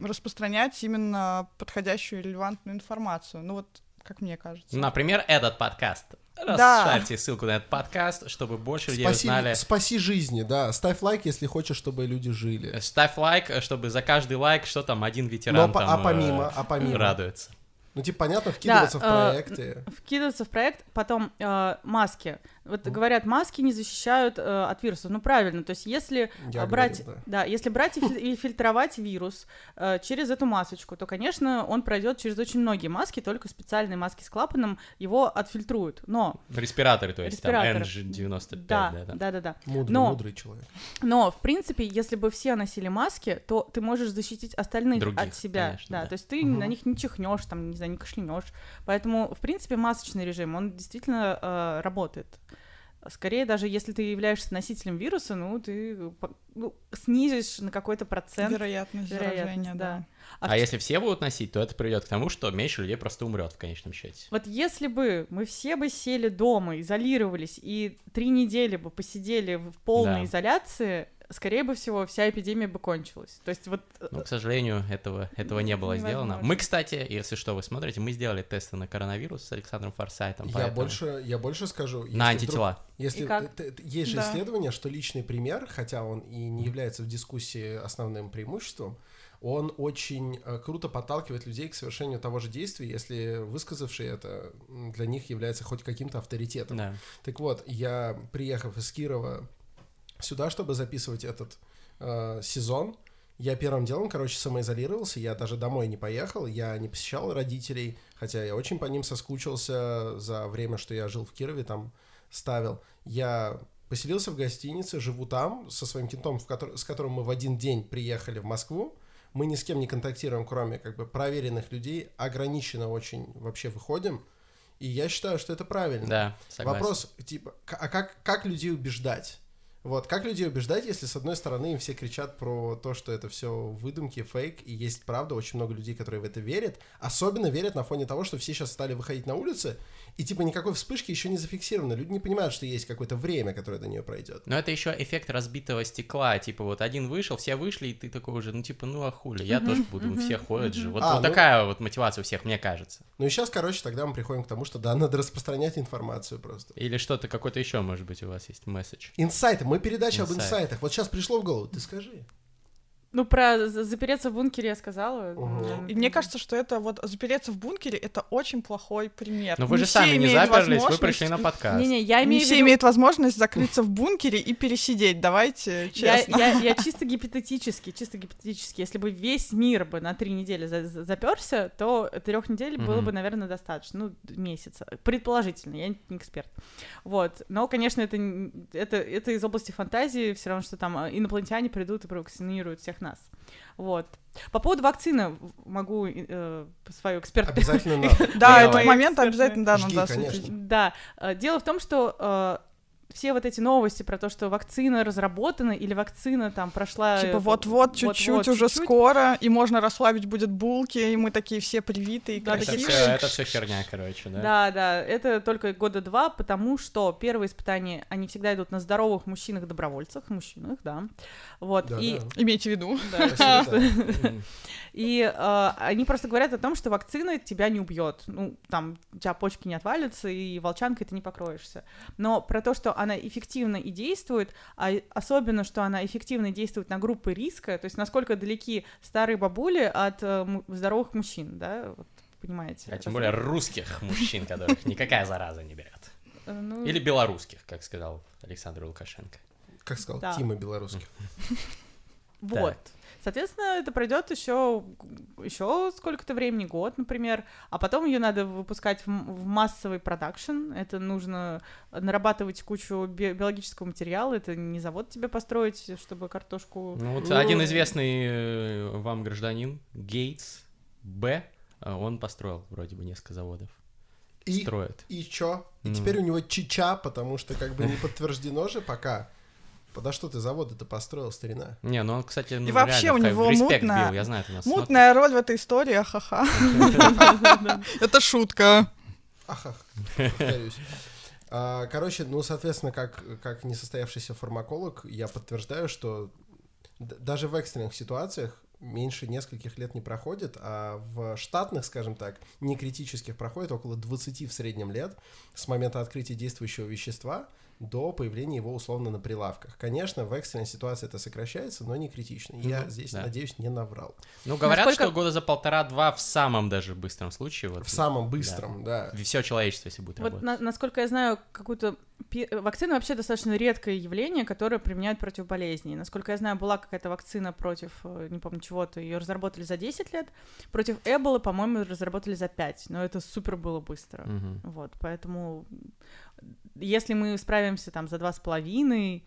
распространять именно подходящую релевантную информацию. Ну вот, как мне кажется. Например, этот подкаст. Да. Расшарьте ссылку на этот подкаст, чтобы больше людей Спаси, узнали. спаси жизни, да. Ставь лайк, если хочешь, чтобы люди жили. Ставь лайк, чтобы за каждый лайк что там один Но ветеран по- там, а э, помимо, а помимо. радуется. Ну, типа, понятно, вкидываться в э, проекты. Вкидываться в проект, потом э, маски. Вот говорят, маски не защищают э, от вирусов. Ну правильно, то есть если Я э, брать, говорил, да. если брать и, фи- и фильтровать вирус э, через эту масочку, то, конечно, он пройдет через очень многие маски, только специальные маски с клапаном его отфильтруют. Но Респираторы, то есть Респираторы. там NG95, да, да, там. да, да, да. Мудрый, Но- мудрый человек. Но, в принципе, если бы все носили маски, то ты можешь защитить остальных Других, от себя. конечно, да, да. то есть ты Мгм. на них не чихнешь, там, не знаю, не кашлянешь. Поэтому, в принципе, масочный режим, он действительно э, работает. Скорее, даже если ты являешься носителем вируса, ну, ты ну, снизишь на какой-то процент Вероятность вероятность, заражения, да. А А в- если все будут носить, то это приведет к тому, что меньше людей просто умрет в конечном счете. Вот если бы мы все бы сели дома, изолировались и три недели бы посидели в полной Да. изоляции, скорее бы всего, вся эпидемия бы кончилась. То есть вот... э, Но, к сожалению, этого, этого не было сделано. Мы, кстати, если что, вы смотрите, мы сделали тесты на коронавирус с Александром Форсайтом. Я поэтому- больше, я больше скажу. если На вдруг- антитела. Если И как? это- это- есть же Да. исследование, что личный пример, хотя он и не является в дискуссии основным преимуществом, он очень э, круто подталкивает людей к совершению того же действия, если высказавший это для них является хоть каким-то авторитетом. Да. Так вот, я, приехав из Кирова сюда, чтобы записывать этот э, сезон, я первым делом, короче, самоизолировался, я даже домой не поехал, я не посещал родителей, хотя я очень по ним соскучился за время, что я жил в Кирове, там ставил. Я поселился в гостинице, живу там со своим кентом, в котор- с которым мы в один день приехали в Москву. Мы ни с кем не контактируем, кроме как бы проверенных людей, ограниченно очень вообще выходим. И я считаю, что это правильно. Да, согласен. Вопрос, типа, а как, как людей убеждать? Вот, как людей убеждать, если с одной стороны им все кричат про то, что это все выдумки, фейк, и есть правда, очень много людей, которые в это верят, особенно верят на фоне того, что все сейчас стали выходить на улицы, и типа никакой вспышки еще не зафиксировано, люди не понимают, что есть какое-то время, которое до нее пройдет. Но это еще эффект разбитого стекла. Типа вот один вышел, все вышли, и ты такой уже, ну типа, ну а хули, я тоже буду, все ходят же. Вот, А, вот ну- такая вот мотивация у всех, мне кажется. Ну и сейчас, короче, тогда мы приходим к тому, что да, надо распространять информацию просто. Или что-то, какой-то еще, может быть, у вас есть месседж. Инсайты, мы передача об Инсайт. инсайтах. Вот сейчас пришло в голову, ты скажи. Ну, про за- запереться в бункере я сказала. Наверное, И мне кажется, что это вот запереться в бункере это очень плохой пример. Но вы Не же все сами не имеют заперлись, вы возможность- пришли на подкаст. Не-не, я Не имею в все виду... имеют возможность закрыться в бункере и пересидеть. Давайте Я, честно. я, я чисто гипотетически, чисто гипотетически, если бы весь мир бы на три недели заперся, то трех недель было Мгм. бы, наверное, достаточно, ну, месяца, предположительно, я не эксперт. Вот, но, конечно, это, это, это из области фантазии, все равно, что там э, инопланетяне придут и провакцинируют всех нас. Вот. По поводу вакцины могу э, свою экспертную Обязательно надо. Да, этот момент обязательно да, надо. Да, э, дело в том, что э, все вот эти новости про то, что вакцина разработана или вакцина там прошла... э, Типа вот-вот, чуть-чуть, уже чуть-чуть. скоро, и можно расслабить будет булки, и мы такие все привитые, Да, это, все, это все херня, короче, да? Да, да, это только года два, потому что первые испытания, они всегда идут на здоровых мужчинах-добровольцах, мужчинах, да, вот, Да, и... да. Имейте в виду. да. И они просто говорят о том, что вакцина тебя не убьет. Ну, там, у тебя почки не отвалятся, и волчанкой ты не покроешься. Но про то, что она эффективно и действует, а особенно, что она эффективно действует на группы риска, то есть насколько далеки старые бабули от э, здоровых мужчин, да, вот, понимаете? А тем более русских мужчин, которых никакая зараза не берет. э, ну, Или белорусских, как сказал Александр Лукашенко. Как сказал Да. Тима Белорусских. Вот. Соответственно, это пройдет еще еще сколько-то времени, год, например, а потом ее надо выпускать в, в массовый продакшн. Это нужно нарабатывать кучу би- биологического материала. Это не завод тебе построить, чтобы картошку. Ну вот Ну, один известный э, вам гражданин, Гейтс Б, э, он построил вроде бы несколько заводов. И, Строит. и чё? И Ну. теперь у него чича, потому что как бы не подтверждено же пока. Подо что ты заводы-то построил, старина? Не, ну он, кстати, ну, вообще реально у него мутно- бил, я знаю, это нас Мутная роль в этой истории, ха-ха. Это шутка. Ах, ах, повторюсь. А, Короче, ну, соответственно, как, как несостоявшийся фармаколог, я подтверждаю, что даже в экстренных ситуациях меньше нескольких лет не проходит, а в штатных, скажем так, не критических проходит около 20 в среднем лет с момента открытия действующего вещества до появления его условно на прилавках. Конечно, в экстренной ситуации это сокращается, но не критично. Я Мгм, здесь, да. надеюсь, не наврал. Ну, говорят, Насколько- что года за полтора-два в самом даже быстром случае. Вот, В самом быстром, да. Все человечество, если будет Вот работать. на- насколько я знаю, какую-то пи- вакцина вообще достаточно редкое явление, которое применяют против болезней. Насколько я знаю, была какая-то вакцина против, э, не помню чего-то, ее разработали за 10 лет. Против Эболы, по-моему, разработали за 5, но это супер было быстро. Мгм. Вот, поэтому если мы справимся там за два с половиной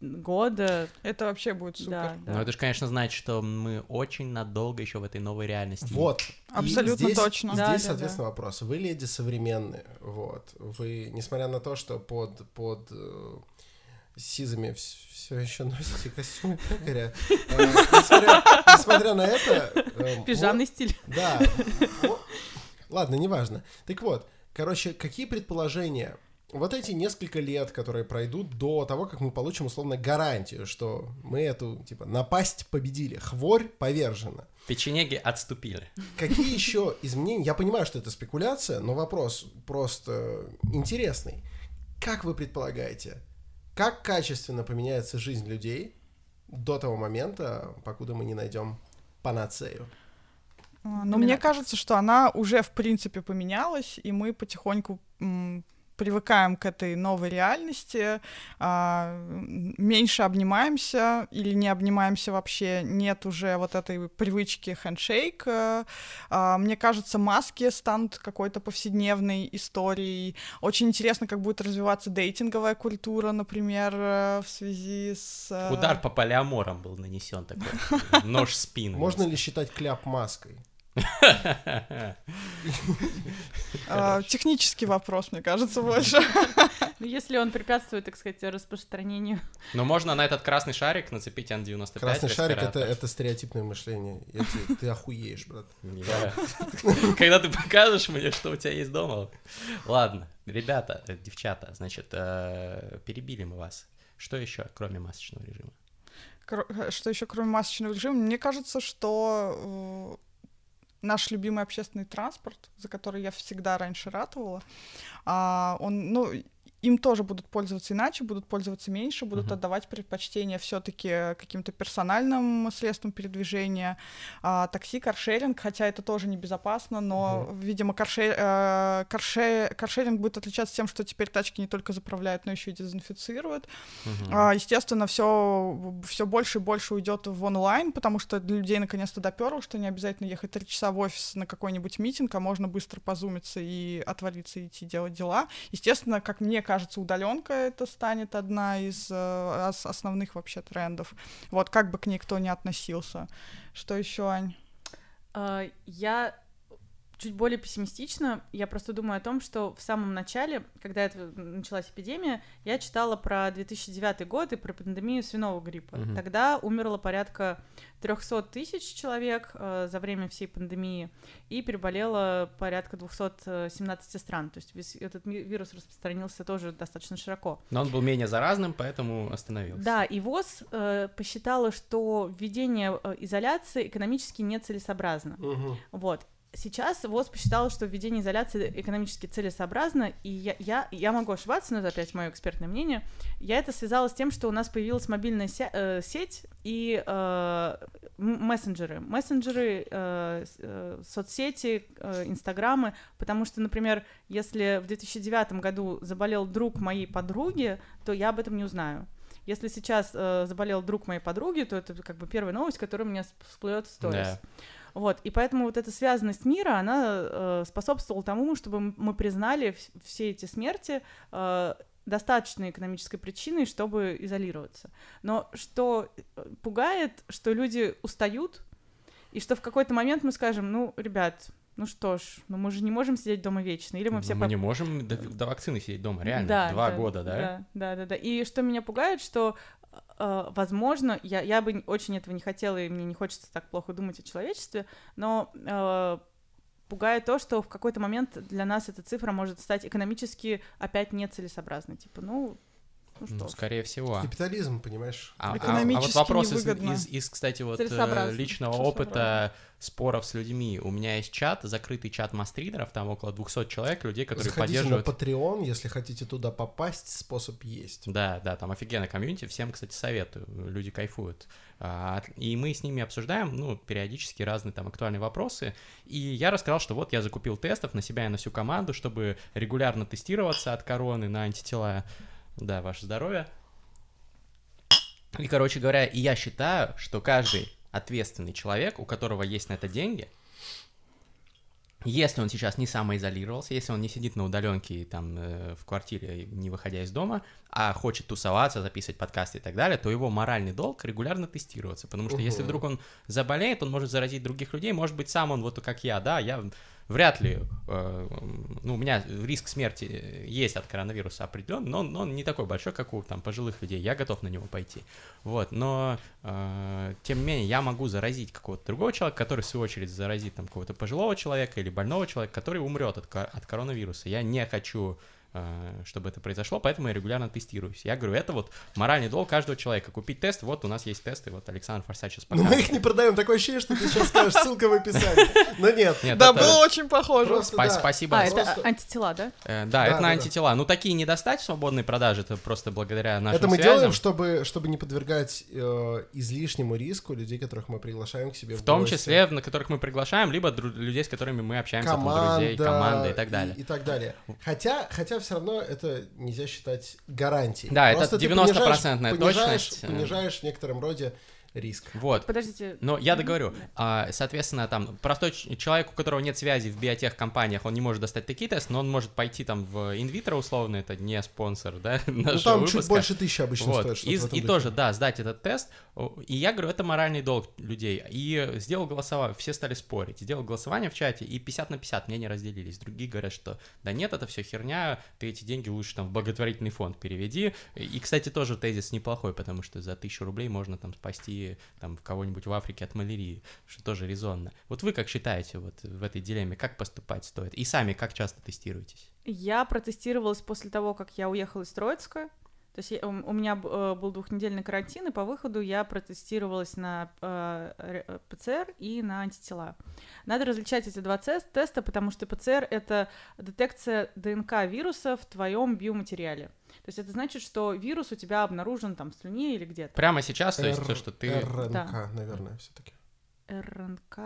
года, Это вообще будет супер. да, да. Ну, это же, конечно, значит, что мы очень надолго еще в этой новой реальности. Вот. И Абсолютно здесь- точно. Здесь, Да, да, соответственно, вопрос. Вы леди современные, вот. Вы, несмотря на то, что под, под э, сизами все еще носите костюмы пекаря, э, несмотря, на это... э, Пижамный стиль. Да. Ладно, неважно. Так вот, короче, какие предположения? Вот эти несколько лет, которые пройдут до того, как мы получим условно гарантию, что мы эту, типа, напасть победили, хворь повержена. Печенеги отступили. Какие еще изменения? Я понимаю, что это спекуляция, но вопрос просто интересный. Как вы предполагаете, как качественно поменяется жизнь людей до того момента, покуда мы не найдем панацею? А, Но мне кажется, что она уже в принципе поменялась, и мы потихоньку привыкаем к этой новой реальности, а, меньше обнимаемся или не обнимаемся вообще, нет уже вот этой привычки хендшейк. э, а, Мне кажется, маски станут какой-то повседневной историей. Очень интересно, как будет развиваться дейтинговая культура, например, э, в связи с... э, Удар по полиаморам был нанесен такой. Нож в спину. Можно ли считать кляп маской? Э, Технический вопрос, мне кажется, больше. Ну, если он препятствует, так сказать, распространению. Но можно на этот красный шарик нацепить N95 Красный шарик это, это стереотипное мышление. Ты охуеешь, брат. Когда ты покажешь мне, что у тебя есть дома. Ладно, ребята, э, девчата, значит, э, перебили мы вас. Что еще, кроме масочного режима? Э, Что еще кроме масочного режима? Мне кажется, что наш любимый общественный транспорт, за который я всегда раньше ратовала, а, он, ну, им тоже будут пользоваться иначе, будут пользоваться меньше, будут Мгм. отдавать предпочтение все-таки каким-то персональным средствам передвижения, а, такси, каршеринг, хотя это тоже небезопасно, но, видимо, карше- э, карше- каршеринг будет отличаться тем, что теперь тачки не только заправляют, но еще и дезинфицируют. Мгм. А, естественно, все, все больше и больше уйдет в онлайн, потому что для людей наконец-то доперло, что не обязательно ехать три часа в офис на какой-нибудь митинг, а можно быстро позумиться и отвалиться и идти делать дела. Естественно, как мне кажется, удаленка это станет одна из э, ос- основных вообще трендов. Вот как бы к ней кто ни относился. Что еще, Ань? А, Я чуть более пессимистична. Я просто думаю о том, что в самом начале, когда это началась эпидемия, я читала про 2009 год и про пандемию свиного гриппа. Мгм. Тогда умерло порядка 300 тысяч человек э, за время всей пандемии и переболело порядка 217 стран. То есть весь этот вирус распространился тоже достаточно широко. Но он был менее заразным, поэтому остановился. Да, и ВОЗ э, посчитала, что введение э, изоляции экономически нецелесообразно. Вот. Сейчас ВОЗ посчитала, что введение изоляции экономически целесообразно, и я, я, я могу ошибаться, но это опять мое экспертное мнение. Я это связала с тем, что у нас появилась мобильная ся- э, сеть и э, мессенджеры. Мессенджеры, э, э, соцсети, э, инстаграмы, потому что, например, если в 2009 году заболел друг моей подруги, то я об этом не узнаю. Если сейчас э, заболел друг моей подруги, то это как бы первая новость, которая у меня сп- всплывет в сторис. Да. Вот, и поэтому вот эта связанность мира, она э, способствовала тому, чтобы мы признали вс- все эти смерти э, достаточной экономической причиной, чтобы изолироваться. Но что э, пугает, что люди устают, и что в какой-то момент мы скажем, ну, ребят, ну что ж, ну мы же не можем сидеть дома вечно, или мы все мы по- не можем до, до вакцины сидеть дома, реально. да, Два да, года, да? Да, да, да, да. И что меня пугает, что, возможно, я, я бы очень этого не хотела, и мне не хочется так плохо думать о человечестве, но э, пугает то, что в какой-то момент для нас эта цифра может стать экономически опять нецелесообразной. Типа, ну, Ну Ну, что, ж. скорее всего. Капитализм, понимаешь? А, а- а вот вопрос из, из- из, кстати, вот э, личного опыта споров с людьми. У меня есть чат, закрытый чат мастридеров, там около 200 человек, людей, которые Заходите поддерживают... на Patreon, если хотите туда попасть, способ есть. Да, да, там офигенная комьюнити, всем, кстати, советую, люди кайфуют. А, И мы с ними обсуждаем, ну, периодически разные там актуальные вопросы. И я рассказал, что вот я закупил тестов на себя и на всю команду, чтобы регулярно тестироваться от короны на антитела. Да, ваше здоровье. И, короче говоря, и я считаю, что каждый ответственный человек, у которого есть на это деньги, если он сейчас не самоизолировался, если он не сидит на удаленке там э, в квартире, не выходя из дома, а хочет тусоваться, записывать подкасты и так далее, то его моральный долг регулярно тестироваться, потому что если Мгм. вдруг он заболеет, он может заразить других людей, может быть сам он вот как я, да, я вряд ли, э, ну у меня риск смерти есть от коронавируса определенный, но, но он не такой большой, как у там пожилых людей, я готов на него пойти, вот, но э, тем не менее я могу заразить какого-то другого человека, который в свою очередь заразит там какого-то пожилого человека или больного человека, который умрет от, от коронавируса. Я не хочу чтобы это произошло, поэтому я регулярно тестируюсь. Я говорю, это вот моральный долг каждого человека. Купить тест, вот у нас есть тесты, вот Александр Форсач сейчас Но мы их не продаем. Такое ощущение, что ты сейчас скажешь, ссылка в описании. Но нет. Нет, Да, это- было очень похоже. Просто Спа- да. Спасибо. А, Ас- это просто- антитела, да? Э, да, Да, это на да, да. антитела. Ну, такие не достать в свободной продаже, это просто благодаря нашим Это мы связям. делаем, чтобы, чтобы не подвергать э, излишнему риску людей, которых мы приглашаем к себе в, В том гости. числе, на которых мы приглашаем, либо дру- людей, с которыми мы общаемся, там, друзей, команды и так далее. И, так далее. Хотя, хотя все равно это нельзя считать гарантией. Да, это Просто ты 90% понижаешь- понижаешь- точность. Понижаешь в некотором роде риск. Вот. Подождите. Но я договорю. А, соответственно, там простой человек, у которого нет связи в биотех-компаниях, он не может достать такие тесты, но он может пойти там в инвитро условно, это не спонсор, да, Ну нашего там выпуска. чуть больше тысячи обычно Вот. стоит. что-то И, и тоже, да, сдать этот тест. И я говорю, это моральный долг людей. И сделал голосование, все стали спорить. Сделал голосование в чате, и 50 на 50 мнения разделились. Другие говорят, что да нет, это все херня, ты эти деньги лучше там в благотворительный фонд переведи. И, кстати, тоже тезис неплохой, потому что за тысячу рублей можно там спасти там кого-нибудь в Африке от малярии, что тоже резонно. Вот вы как считаете вот в этой дилемме, как поступать стоит? И сами как часто тестируетесь? Я протестировалась после того, как я уехала из Троицка. То есть я- у меня э, был двухнедельный карантин, и по выходу я протестировалась на э, э, ПЦР и на антитела. Надо различать эти два теста, потому что ПЦР — это детекция ДНК вируса в твоем биоматериале. То есть это значит, что вирус у тебя обнаружен там в слюне или где-то. Прямо сейчас, то есть то, что ты... РНК, Да. наверное, все-таки. РНК...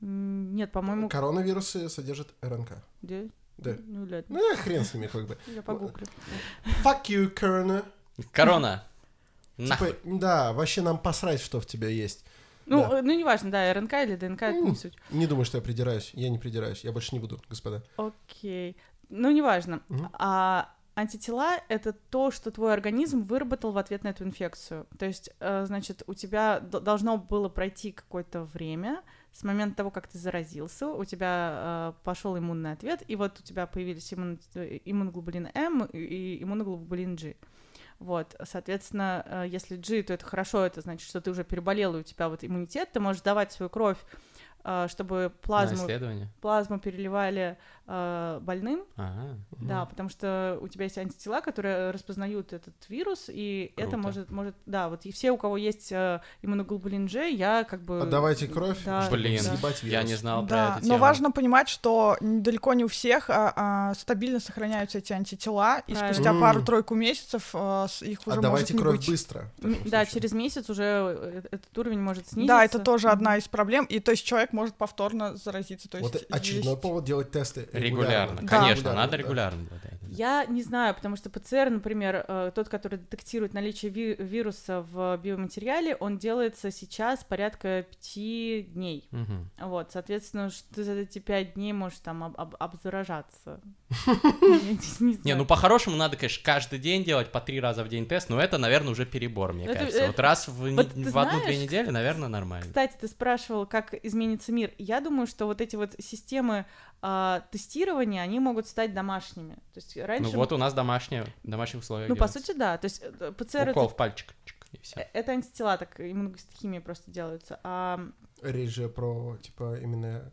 м, Нет, по-моему... Коронавирусы содержат РНК. Где? Да. Ну, ладно, Ну, я хрен с ними, как бы. я погуглю. Fuck you, corona. Корона. Типа, да, вообще нам посрать, что в тебя есть. Ну, Да. ну, неважно, да, РНК или ДНК, это не суть. Не думаю, что я придираюсь. Я не придираюсь. Я больше не буду, господа. Окей. Ну, неважно. Мгм. А антитела — это то, что твой организм выработал в ответ на эту инфекцию. То есть, э, значит, у тебя должно было пройти какое-то время с момента того, как ты заразился, у тебя пошел иммунный ответ, и вот у тебя появились иммун- э, иммуноглобулин М и иммуноглобулин G. Вот, соответственно, э, если G, то это хорошо, это значит, что ты уже переболел, и у тебя вот иммунитет, ты можешь давать свою кровь, э, чтобы плазму, плазму переливали э, больным, Ага. да, потому что у тебя есть антитела, которые распознают этот вирус, и это Круто. может, может, да, вот и все, у кого есть э, иммуноглобулин G, я как бы... Отдавайте кровь, да, Блин, да. Я не знал про Да, эту но тему. важно понимать, что далеко не у всех а, а, стабильно сохраняются эти антитела, и Правильно. спустя М. пару-тройку месяцев а, их уже Отдавайте может не кровь быть. быстро. Да, через месяц уже э, этот уровень может снизиться. Да, это тоже одна из проблем, и то есть человек может повторно заразиться. То есть Вот очередной есть- повод делать тесты Регулярно. Да. Конечно, Регулярно, надо да. регулярно. да. Я не знаю, потому что ПЦР, например, э, тот, который детектирует наличие ви- вируса в биоматериале, он делается сейчас порядка пяти дней. Мгм. Вот, соответственно, что ты за эти пять дней можешь там об- об- обзаражаться. Не ну по-хорошему надо, конечно, каждый день делать по три раза в день тест, но это, наверное, уже перебор, мне кажется. это- Вот раз в, одну-две недели, наверное, нормально. Кстати, ты спрашивал, как изменится мир. Я думаю, что вот эти вот системы а, тестирования, они могут стать домашними. То есть раньше... Ну вот у нас домашнее, в домашних условиях ну, по делается. сути, да. То есть э, ПЦР Укол это, в пальчик, чик, и все. э, это антитела, так иммуногистохимия просто делаются. А Речь же про, типа, именно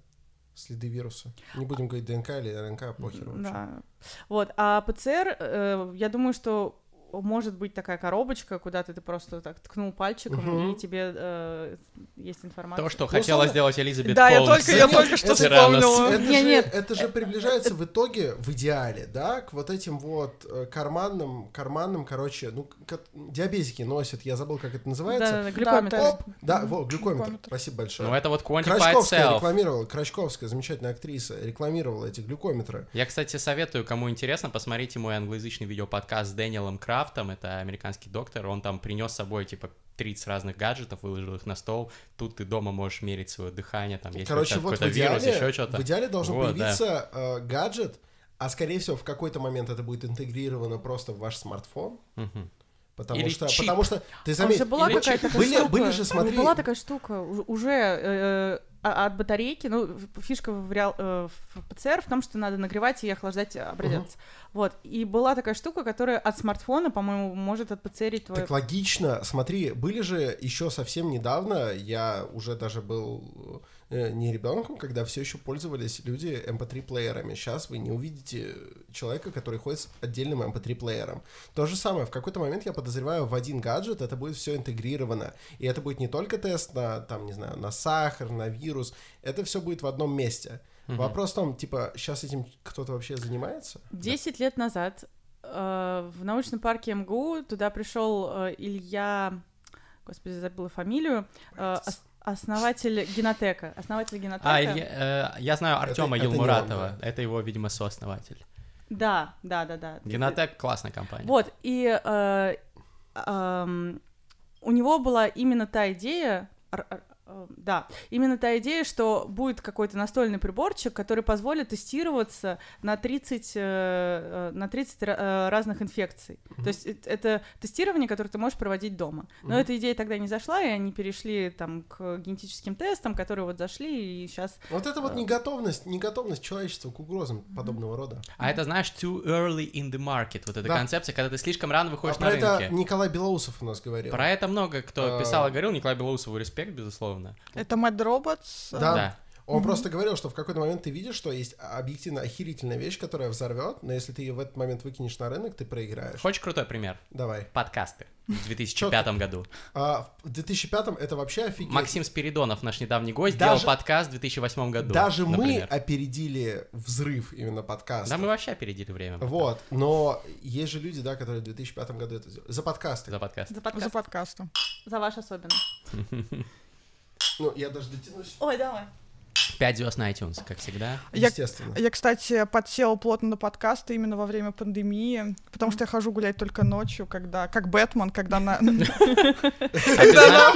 следы вируса. Не будем говорить ДНК или РНК, похер вообще. Да. Вот, а ПЦР, э, я думаю, что может быть такая коробочка, куда ты, ты просто так ткнул пальчиком, Мгм. и тебе э, есть информация. То, что Ну, хотела самое- сделать Элизабет Да, я Холмс. только, я только что вспомнила. Это, же, нет. это же приближается в итоге, в идеале, да, к вот этим вот э, карманным, карманным, короче, ну, диабетики носят, я забыл, как это называется. Да, да, глюкометр. Да, Оп, да, Мгм, во, глюкометр. глюкометр. Спасибо большое. Ну, это вот Крачковская рекламировала, Крачковская, замечательная актриса, рекламировала эти глюкометры. Я, кстати, советую, кому интересно, посмотрите мой англоязычный видеоподкаст с Дэниелом Крафтом, это американский доктор, он там принес с собой, типа, 30 разных гаджетов, выложил их на стол, тут ты дома можешь мерить свое дыхание, там есть Короче, вот в какой-то вирус, идеале, еще что-то. в идеале должен Вот, да. появиться э, гаджет, а скорее всего в какой-то момент это будет интегрировано просто в ваш смартфон, Мгм. потому Или что, чип. потому что ты А такая были- штука. были же, смотри- Была такая штука. Уже э, а- от батарейки, ну, фишка в, реал- э, в ПЦР в том, что надо нагревать и охлаждать образец. Вот. И была такая штука, которая от смартфона, по-моему, может отпцерить твой... Так логично, смотри, были же еще совсем недавно, я уже даже был э, не ребенком, когда все еще пользовались люди MP3-плеерами. Сейчас вы не увидите человека, который ходит с отдельным MP3-плеером. То же самое, в какой-то момент, я подозреваю, в один гаджет это будет все интегрировано. И это будет не только тест на, там, не знаю, на сахар, на вирус, это все будет в одном месте. Мгм. Вопрос в том, типа, сейчас этим кто-то вообще занимается? Десять лет назад э, в научном парке МГУ туда пришел э, Илья, господи, забыла фамилию, э, основатель Генотека, основатель Генотека. А, Илья- э, я знаю Артема это Елмуратова, да. это его, видимо, сооснователь. Да, да, да, да. Генотек классная компания. Вот, и э, ам, у него была именно та идея, э, да, именно та идея, что будет какой-то настольный приборчик, который позволит тестироваться на 30, э, э, на 30 ра- э, разных инфекций. То есть э- это тестирование, которое ты можешь проводить дома. Но Мгм. эта идея тогда не зашла, и они перешли там к генетическим тестам, которые вот зашли, и сейчас... Вот это вот А. неготовность, неготовность человечества к угрозам подобного рода. А это, знаешь, too early in the market, вот эта Да. концепция, когда ты слишком рано А выходишь про на это рынке. Николай Белоусов у нас говорил. Про это много кто А. писал и говорил, Николай Белоусову респект, безусловно. Это Mad Robots. э, Да. Да. Он Мгм. просто говорил, что в какой-то момент ты видишь, что есть объективно охерительная вещь, которая взорвет, но если ты ее в этот момент выкинешь на рынок, ты проиграешь. Хочешь крутой пример? Давай. Подкасты в 2005 году. А в 2005-м это вообще офигеть. Максим Спиридонов, наш недавний гость, Даже- делал подкаст в 2008 году. Даже мы например. опередили взрыв именно подкаста. Да, мы вообще опередили время. Вот, но есть же люди, да, которые в 2005 году это сделали. За подкасты. За подкаст. За подкаст. За. За ваш особенно. Ну, я даже дотянусь. Ой, давай. 5 звезд на iTunes, как всегда. Я- Естественно. Я, кстати, подсела плотно на подкасты именно во время пандемии, потому что я хожу гулять только ночью, когда, как Бэтмен, когда на... А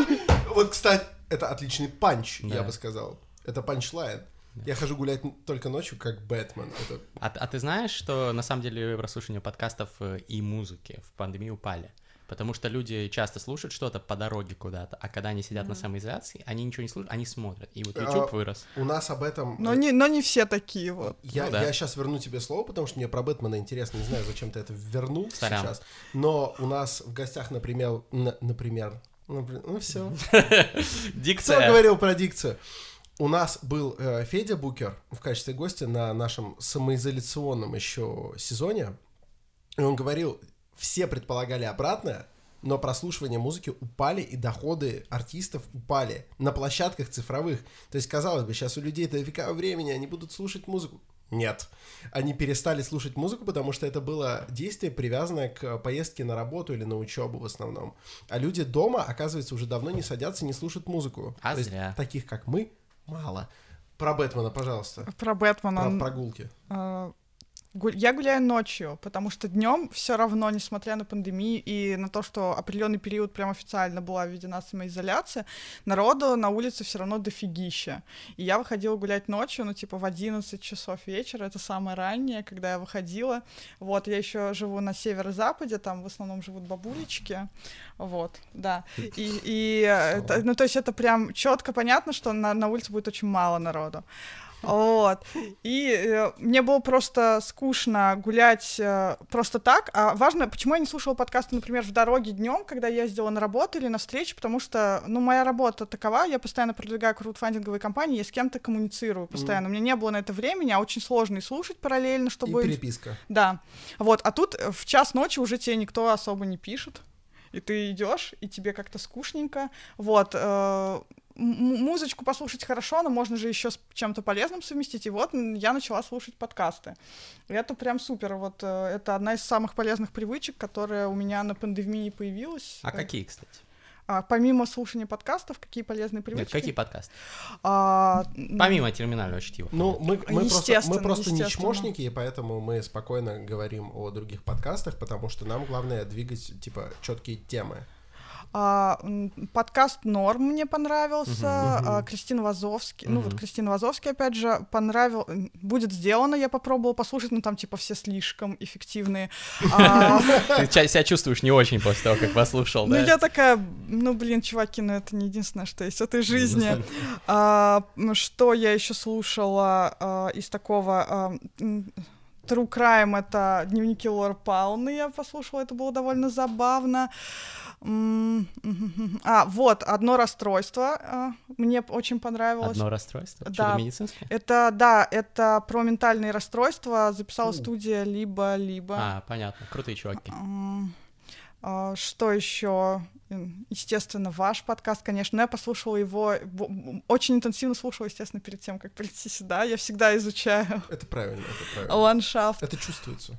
Вот, кстати, это отличный панч, я бы сказал. Это панчлайн. Я хожу гулять только ночью, как Бэтмен. А, а ты знаешь, что на самом деле прослушивание подкастов э, и музыки в пандемии упали? Потому что люди часто слушают что-то по дороге куда-то, а когда они сидят на самоизоляции, они ничего не слушают, они смотрят. И вот YouTube А, вырос. у нас об этом... Но не, но не все такие вот. Я, Ну да. я сейчас верну тебе слово, потому что мне про Бэтмена интересно. Не знаю, зачем ты это вернул Сорян. сейчас. Но у нас в гостях, например... н- например напри- ну все. Кто Дикция. говорил про дикцию? У нас был э, Федя Букер в качестве гостя на нашем самоизоляционном еще сезоне. И он говорил, все предполагали обратное, но прослушивание музыки упали, и доходы артистов упали на площадках цифровых. То есть, казалось бы, сейчас у людей дофига времени, они будут слушать музыку. Нет. Они перестали слушать музыку, потому что это было действие, привязанное к поездке на работу или на учебу в основном. А люди дома, оказывается, уже давно не садятся и не слушают музыку. А То есть зря. таких, как мы, мало. Про Бэтмена, пожалуйста. Про Бэтмена. Про прогулки. гу- Я гуляю ночью, потому что днем все равно, несмотря на пандемию и на то, что определенный период прям официально была введена самоизоляция, народу на улице все равно дофигища. И я выходила гулять ночью, ну, типа в 11 часов вечера, это самое раннее, когда я выходила. Вот, я еще живу на северо-западе, там в основном живут бабулечки. Вот, да. И, и э, это- ну, то есть это прям четко понятно, что на, на улице будет очень мало народу. Вот. И э, мне было просто скучно гулять э, просто так. А важно, почему я не слушала подкасты, например, в дороге днем, когда я ездила на работу или на встречу, потому что, ну, моя работа такова, я постоянно продвигаю краудфандинговые компании, я с кем-то коммуницирую постоянно. У меня не было на это времени, а очень сложно и слушать параллельно, И чтобы... переписка. Да. Вот, а тут э, в час ночи уже тебе никто особо не пишет. И ты идешь, и тебе как-то скучненько. Вот. э, музычку послушать хорошо, но можно же еще с чем-то полезным совместить. И вот я начала слушать подкасты. И это прям супер. Вот э, это одна из самых полезных привычек, которая у меня на пандемии появилась. А Э, какие, кстати? а, помимо слушания подкастов, какие полезные Нет, привычки? какие подкасты? А, Помимо терминального чтива. Ну, мы, мы просто, мы просто не чмошники, и поэтому мы спокойно говорим о других подкастах, потому что нам главное двигать, типа, четкие темы. А, подкаст Норм мне понравился. а, Кристина Вазовский. Ну, вот. Кристина Вазовский, опять же, понравил. Будет сделано, я попробовала послушать, но там, типа, все слишком эффективные. А, Ты себя чувствуешь не очень после того, как послушал, Ну, да? я такая, ну, блин, чуваки, ну, это не единственное, что есть в этой жизни. Что я еще слушала из такого... True Crime — это дневники Лор Пауны, я послушала, это было довольно забавно. А, вот, одно расстройство а, мне очень понравилось. Одно расстройство? Да. Что-то медицинское? Это, да, это про ментальные расстройства записала У. студия «Либо-либо». А, понятно. Крутые чуваки. А, Что еще? Естественно, ваш подкаст, конечно. Но я послушала его, очень интенсивно слушала, естественно, перед тем, как прийти сюда. Я всегда изучаю Это правильно, это правильно. ландшафт, Это чувствуется.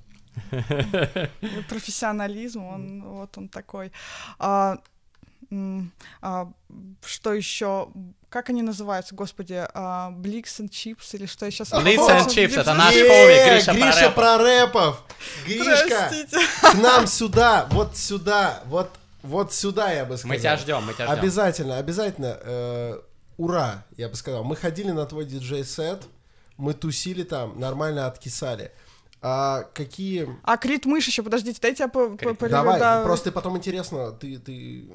профессионализм, он вот он такой. А, а, что еще? Как они называются, господи? Бликс and Chips или что я сейчас... Blitz and Chips, это наш хоми, Гриша Гриша про рэп. про рэпов! Гришка, Простите. к нам сюда, вот сюда, вот, вот сюда, я бы сказал. Мы тебя ждем, мы тебя ждем. Обязательно, обязательно. э, ура, я бы сказал. Мы ходили на твой диджей-сет, мы тусили там, нормально откисали. А какие... А Крит Мышь еще, подождите, дайте я по- по- по- Давай, да, просто потом интересно, ты, ты...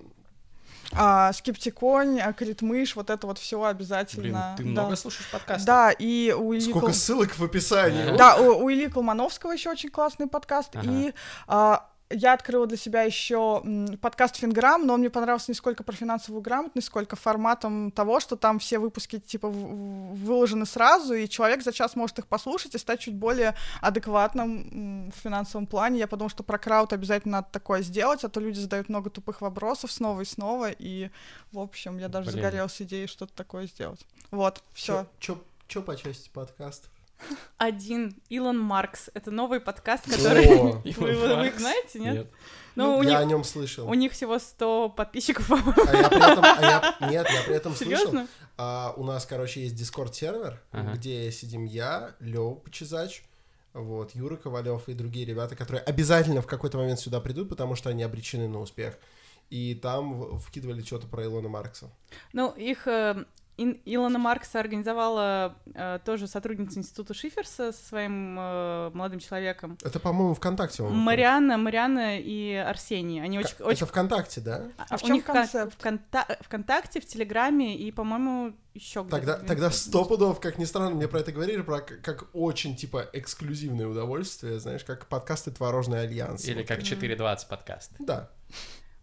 а, Скептиконь, а, Крит Мышь, вот это вот все Блин, обязательно. ты да. много слушаешь подкастов? Да, и у Ильи Сколько Кол- ссылок в описании. Да, у, у Ильи Колмановского еще очень классный подкаст. Ага. И а, я открыла для себя еще подкаст Финграм, но он мне понравился не сколько про финансовую грамотность, сколько форматом того, что там все выпуски типа выложены сразу, и человек за час может их послушать и стать чуть более адекватным в финансовом плане. Я подумала, что про крауд обязательно надо такое сделать, а то люди задают много тупых вопросов снова и снова, и, в общем, я даже Блин. загорелась идеей что-то такое сделать. Вот, все. Чё, чё по части подкастов? Один. Илон Маркс. Это новый подкаст, который... О, Вы, их знаете, нет? Ну, у, я них, о нем слышал. у них всего 100 подписчиков. А я при этом, а я, нет, я при этом слышал. Серьезно? А, у нас, короче, есть Discord сервер, Ага. где сидим я, Лёва Почезач, вот, Юра Ковалев и другие ребята, которые обязательно в какой-то момент сюда придут, потому что они обречены на успех. И там вкидывали что-то про Илона Маркса. Ну, их э, Илона Маркса организовала э, тоже сотрудница института Шиферса со своим э, молодым человеком. Это, по-моему, ВКонтакте. он Марианна, Марианна и Арсений. Они очень, выходит. очень Это ВКонтакте, да? А в у чём них кон- концепт? вконта- ВКонтакте, в Телеграме и, по-моему, еще где-то. Тогда, тогда сто пудов, как ни странно, мне про это говорили, про к- как очень, типа, эксклюзивное удовольствие, знаешь, как подкасты «Творожный альянс». Или Вот. как 4.20 подкаст. Да.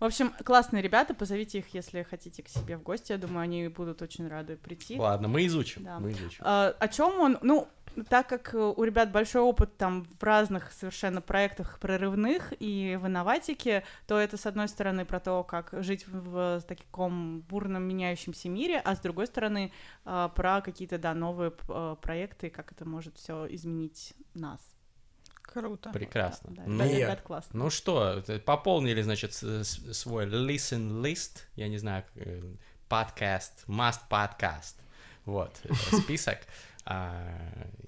В общем, классные ребята, позовите их, если хотите к себе в гости. Я думаю, они будут очень рады прийти. Ладно, мы изучим, Да. мы изучим. А, о чем он? Ну, так как э, у ребят большой опыт там в разных совершенно проектах прорывных и в инноватике, то это, с одной стороны, про то, как жить в, в таком бурном меняющемся мире, а с другой стороны, а, про какие-то, да, новые э, проекты, как это может все изменить нас. Круто. Прекрасно. Да, Ну, ребят, Не. ребят, классно. Ну что, пополнили, значит, свой listen list, я не знаю, э, подкаст, must podcast, вот, э, список. А,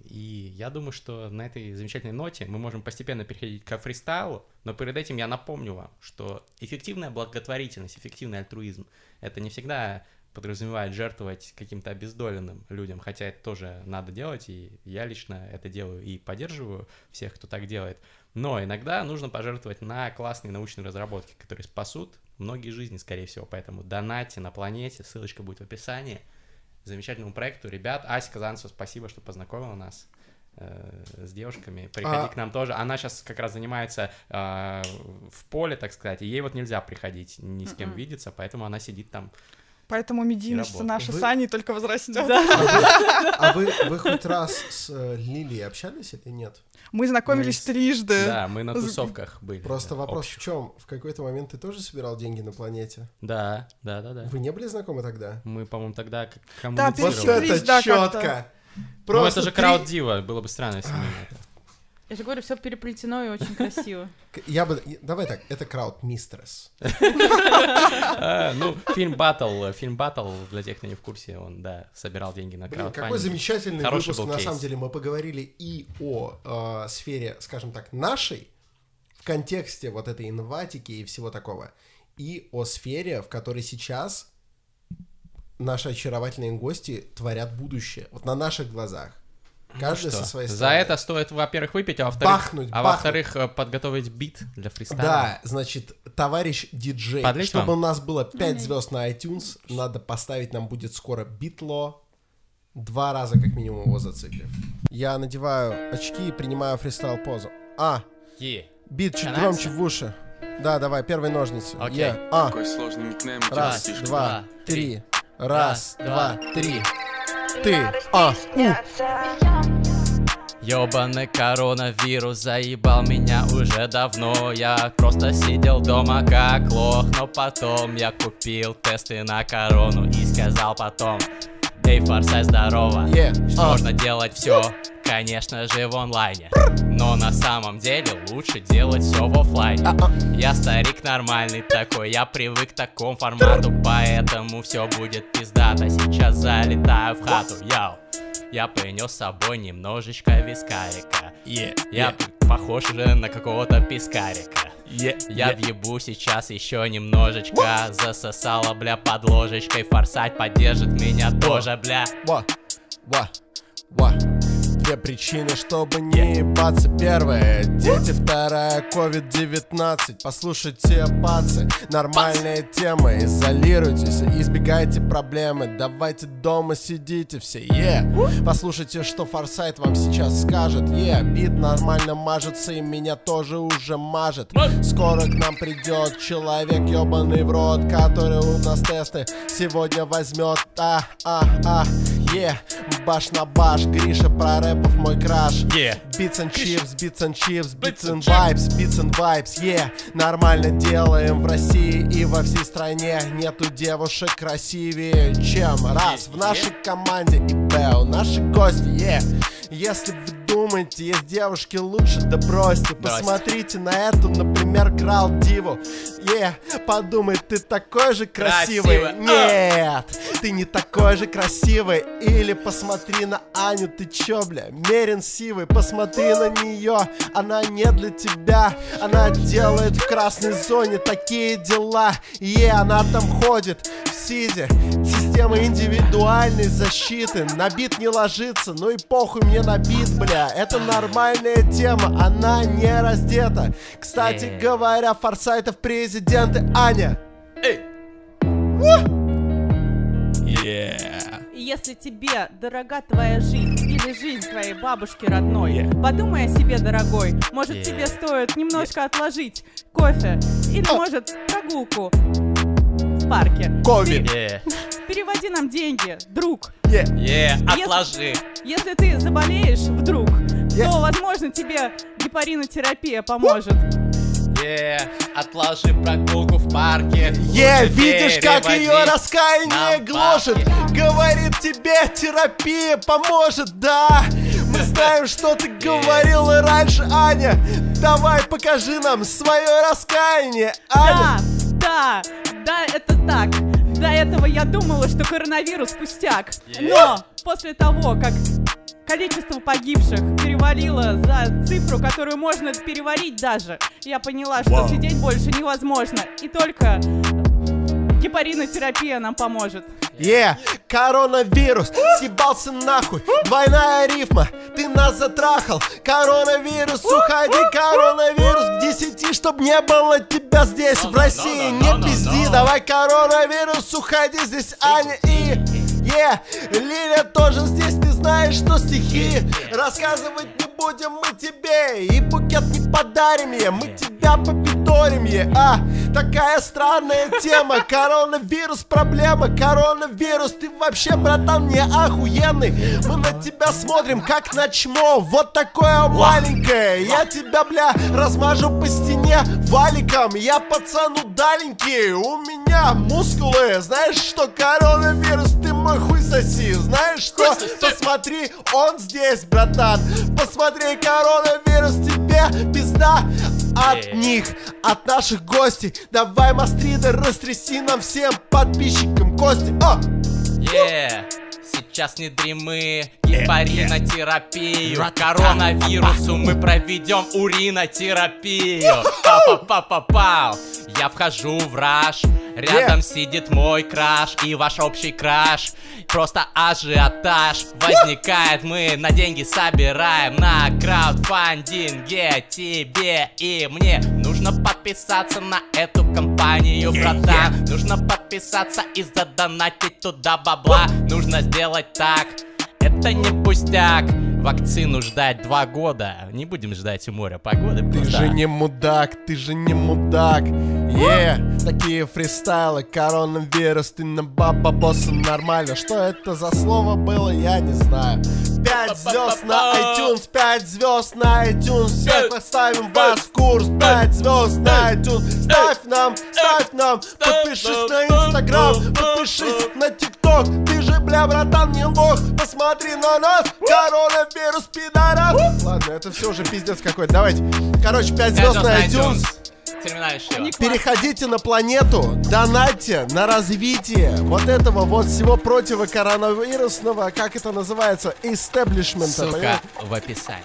И я думаю, что на этой замечательной ноте мы можем постепенно переходить к фристайлу, но перед этим я напомню вам, что эффективная благотворительность, эффективный альтруизм — это не всегда подразумевает жертвовать каким-то обездоленным людям, хотя это тоже надо делать, и я лично это делаю и поддерживаю всех, кто так делает. Но иногда нужно пожертвовать на классные научные разработки, которые спасут многие жизни, скорее всего. Поэтому донайте на планете, ссылочка будет в описании. замечательному проекту ребят. Ася Казанцева, спасибо, что познакомила нас э, с девушками. Приходи А- к нам тоже. Она сейчас как раз занимается э, в поле, так сказать, и ей вот нельзя приходить ни с кем Мгм. видеться, поэтому она сидит там. Поэтому медийность наша Вы- с Аней только возрастет. А вы, вы хоть раз с э, Лилией общались или нет? Мы знакомились Мы- трижды. Да, мы на тусовках были. Просто да, вопрос общих. в чем? В какой-то момент ты тоже собирал деньги на планете? Да, да, да, да. Вы не были знакомы тогда? Мы, по-моему, тогда к- Да, Вот коммуницировали. это да, четко! как-то. Ну, это же три- крауд дива, было бы странно, если мы это. Я же говорю, все переплетено и очень красиво. Я бы... Давай так, это крауд мистерс. А, Ну, фильм Батл, фильм Батл, для тех, кто не в курсе, он, да, собирал деньги на Блин, какой замечательный выпуск, на самом деле. Мы поговорили и о э, сфере, скажем так, нашей, в контексте вот этой инноватики и всего такого, и о сфере, в которой сейчас наши очаровательные гости творят будущее. Вот на наших глазах. Каждый Ну Что? со своей За стороны. это стоит, во-первых, выпить, а во-вторых, Бахнуть, а бахнуть. во-вторых, э, подготовить бит для фристайла. Да, значит, товарищ диджей, Подлить чтобы вам? у нас было 5 не- звезд на iTunes, надо поставить нам будет скоро битло. Два раза как минимум его зациклив. Я надеваю очки и принимаю фристайл позу. А, Е. бит чуть Начинается? громче в уши. Да, давай, первые ножницы. Окей. Е. А, тебя, раз, два, три. Раз, два, три. Ты, а, у. Ёбаный коронавирус заебал меня уже давно Я просто сидел дома как лох Но потом я купил тесты на корону И сказал потом Эй, форсай, здорово а. Можно делать все, конечно же, в онлайне. Но на самом деле лучше делать все в оффлайне А, Я старик нормальный такой, я привык к такому формату Поэтому все будет пиздато. Сейчас залетаю в хату, яу Я принес с собой немножечко вискарика. Е, Я п- похож уже на какого-то пискарика. Я въебу сейчас еще немножечко Засосала, бля, под ложечкой. Форсать поддержит меня тоже, бля. Ва, ва, ва. Две причины, чтобы не ебаться. Первая, дети, вторая, COVID-19 Послушайте, пацы, нормальная тема Изолируйтесь, избегайте проблемы. Давайте дома сидите все, е Послушайте, что Форсайт вам сейчас скажет Е, бит нормально мажется и меня тоже уже мажет. Скоро к нам придет человек ебаный в рот Который у нас тесты сегодня возьмет. А, а, а, е Баш на баш, Гриша про рэпов мой краш. Е. Beats and chips, beats and chips, beats and vibes, beats and vibes, yeah Нормально делаем в России и во всей стране. Нету девушек красивее, чем раз. В нашей команде и Б, у наши гости, yeah Если вы думаете, есть девушки лучше, да бросьте Посмотрите на эту, например, Крал Диву. Yeah, подумай, ты такой же красивый. Красивый, Нет, ты не такой же красивый. Или посмотри на Аню, ты чё, бля, мерен сивый? Посмотри на нее, она не для тебя. Она делает в красной зоне такие дела. Е, она там ходит в сиде Система индивидуальной защиты. На бит не ложится, ну и похуй мне на бит, бля. Это нормальная тема, она не раздета. Кстати Е. говоря, форсайтов президенты Аня. И если тебе дорога твоя жизнь или жизнь твоей бабушки родной, подумай о себе, дорогой. Может, Yeah. тебе стоит немножко отложить кофе или, А. может, прогулку парке. Ковид. Е. Ты переводи нам деньги, друг. Е. Е, Если- отложи. Если ты заболеешь вдруг, Я- то, возможно, тебе гепаринотерапия поможет. Е, отложи прогулку в парке. Е, Лучше видишь, как ее раскаяние гложет. Говорит, тебе терапия поможет, да Мы знаем, что ты говорила раньше, Аня Давай покажи нам свое раскаяние, Аня Да, да, да, это так. До этого я думала, что коронавирус пустяк. Но после того, как количество погибших перевалило за цифру, которую можно переварить даже, я поняла, что сидеть больше невозможно. И только гепаринотерапия нам поможет. Е, коронавирус, съебался нахуй. Двойная рифма, ты нас затрахал. Коронавирус, уходи, коронавирус. К десяти, чтоб не было тебя здесь, в России Не пизди, давай коронавирус, уходи. Здесь, Аня и... Е, Лиля тоже здесь, ты знаешь, что стихи Рассказывать не будем мы тебе. И букет не подарим е, мы тебя попиторим е А, такая странная тема. Коронавирус проблема, коронавирус. Ты вообще, братан, не охуенный. Мы на тебя смотрим, как на чмо. Вот такое маленькое. Я тебя, бля, размажу по стене валиком. Я пацан удаленький У меня мускулы. Знаешь что, коронавирус, ты мой хуй соси. Знаешь что, посмотри, он здесь, братан. Посмотри, коронавирус, тебе пизда от них, от наших гостей. Давай, Мастридер, растряси нам всем подписчикам кости О! Е, Сейчас не дремы, гепаринотерапию Коронавирусу мы проведем уринотерапию. Па-па-па-па-пау. Я вхожу в раж Рядом сидит мой краш и ваш общий краш. Просто ажиотаж возникает Мы на деньги собираем. На краудфандинге Тебе и мне нужно подписаться на эту компанию, братан. Нужно подписаться и задонатить туда бабла. Нужно сделать так, это не пустяк. Вакцину ждать два года. Не будем ждать у моря погоды Ты просто. же не мудак, ты же не мудак Е, такие фристайлы, коронавирус Ты на баба босса нормально. Что это за слово было, я не знаю. Пять звезд на iTunes, пять звезд на iTunes. Всех поставим вас в курс. Пять. Звезд на iTunes. Ставь нам, ставь нам. Подпишись на Инстаграм, подпишись на ТикТок. Ты же, бля, братан, не бог Посмотри на нас, коронавирус, пидорас. Ладно, это все уже пиздец какой-то. Давайте, короче, пять звезд на iTunes Переходите на планету, донатьте на развитие вот этого вот всего противокоронавирусного, как это называется, истеблишмента. Ссылка в описании.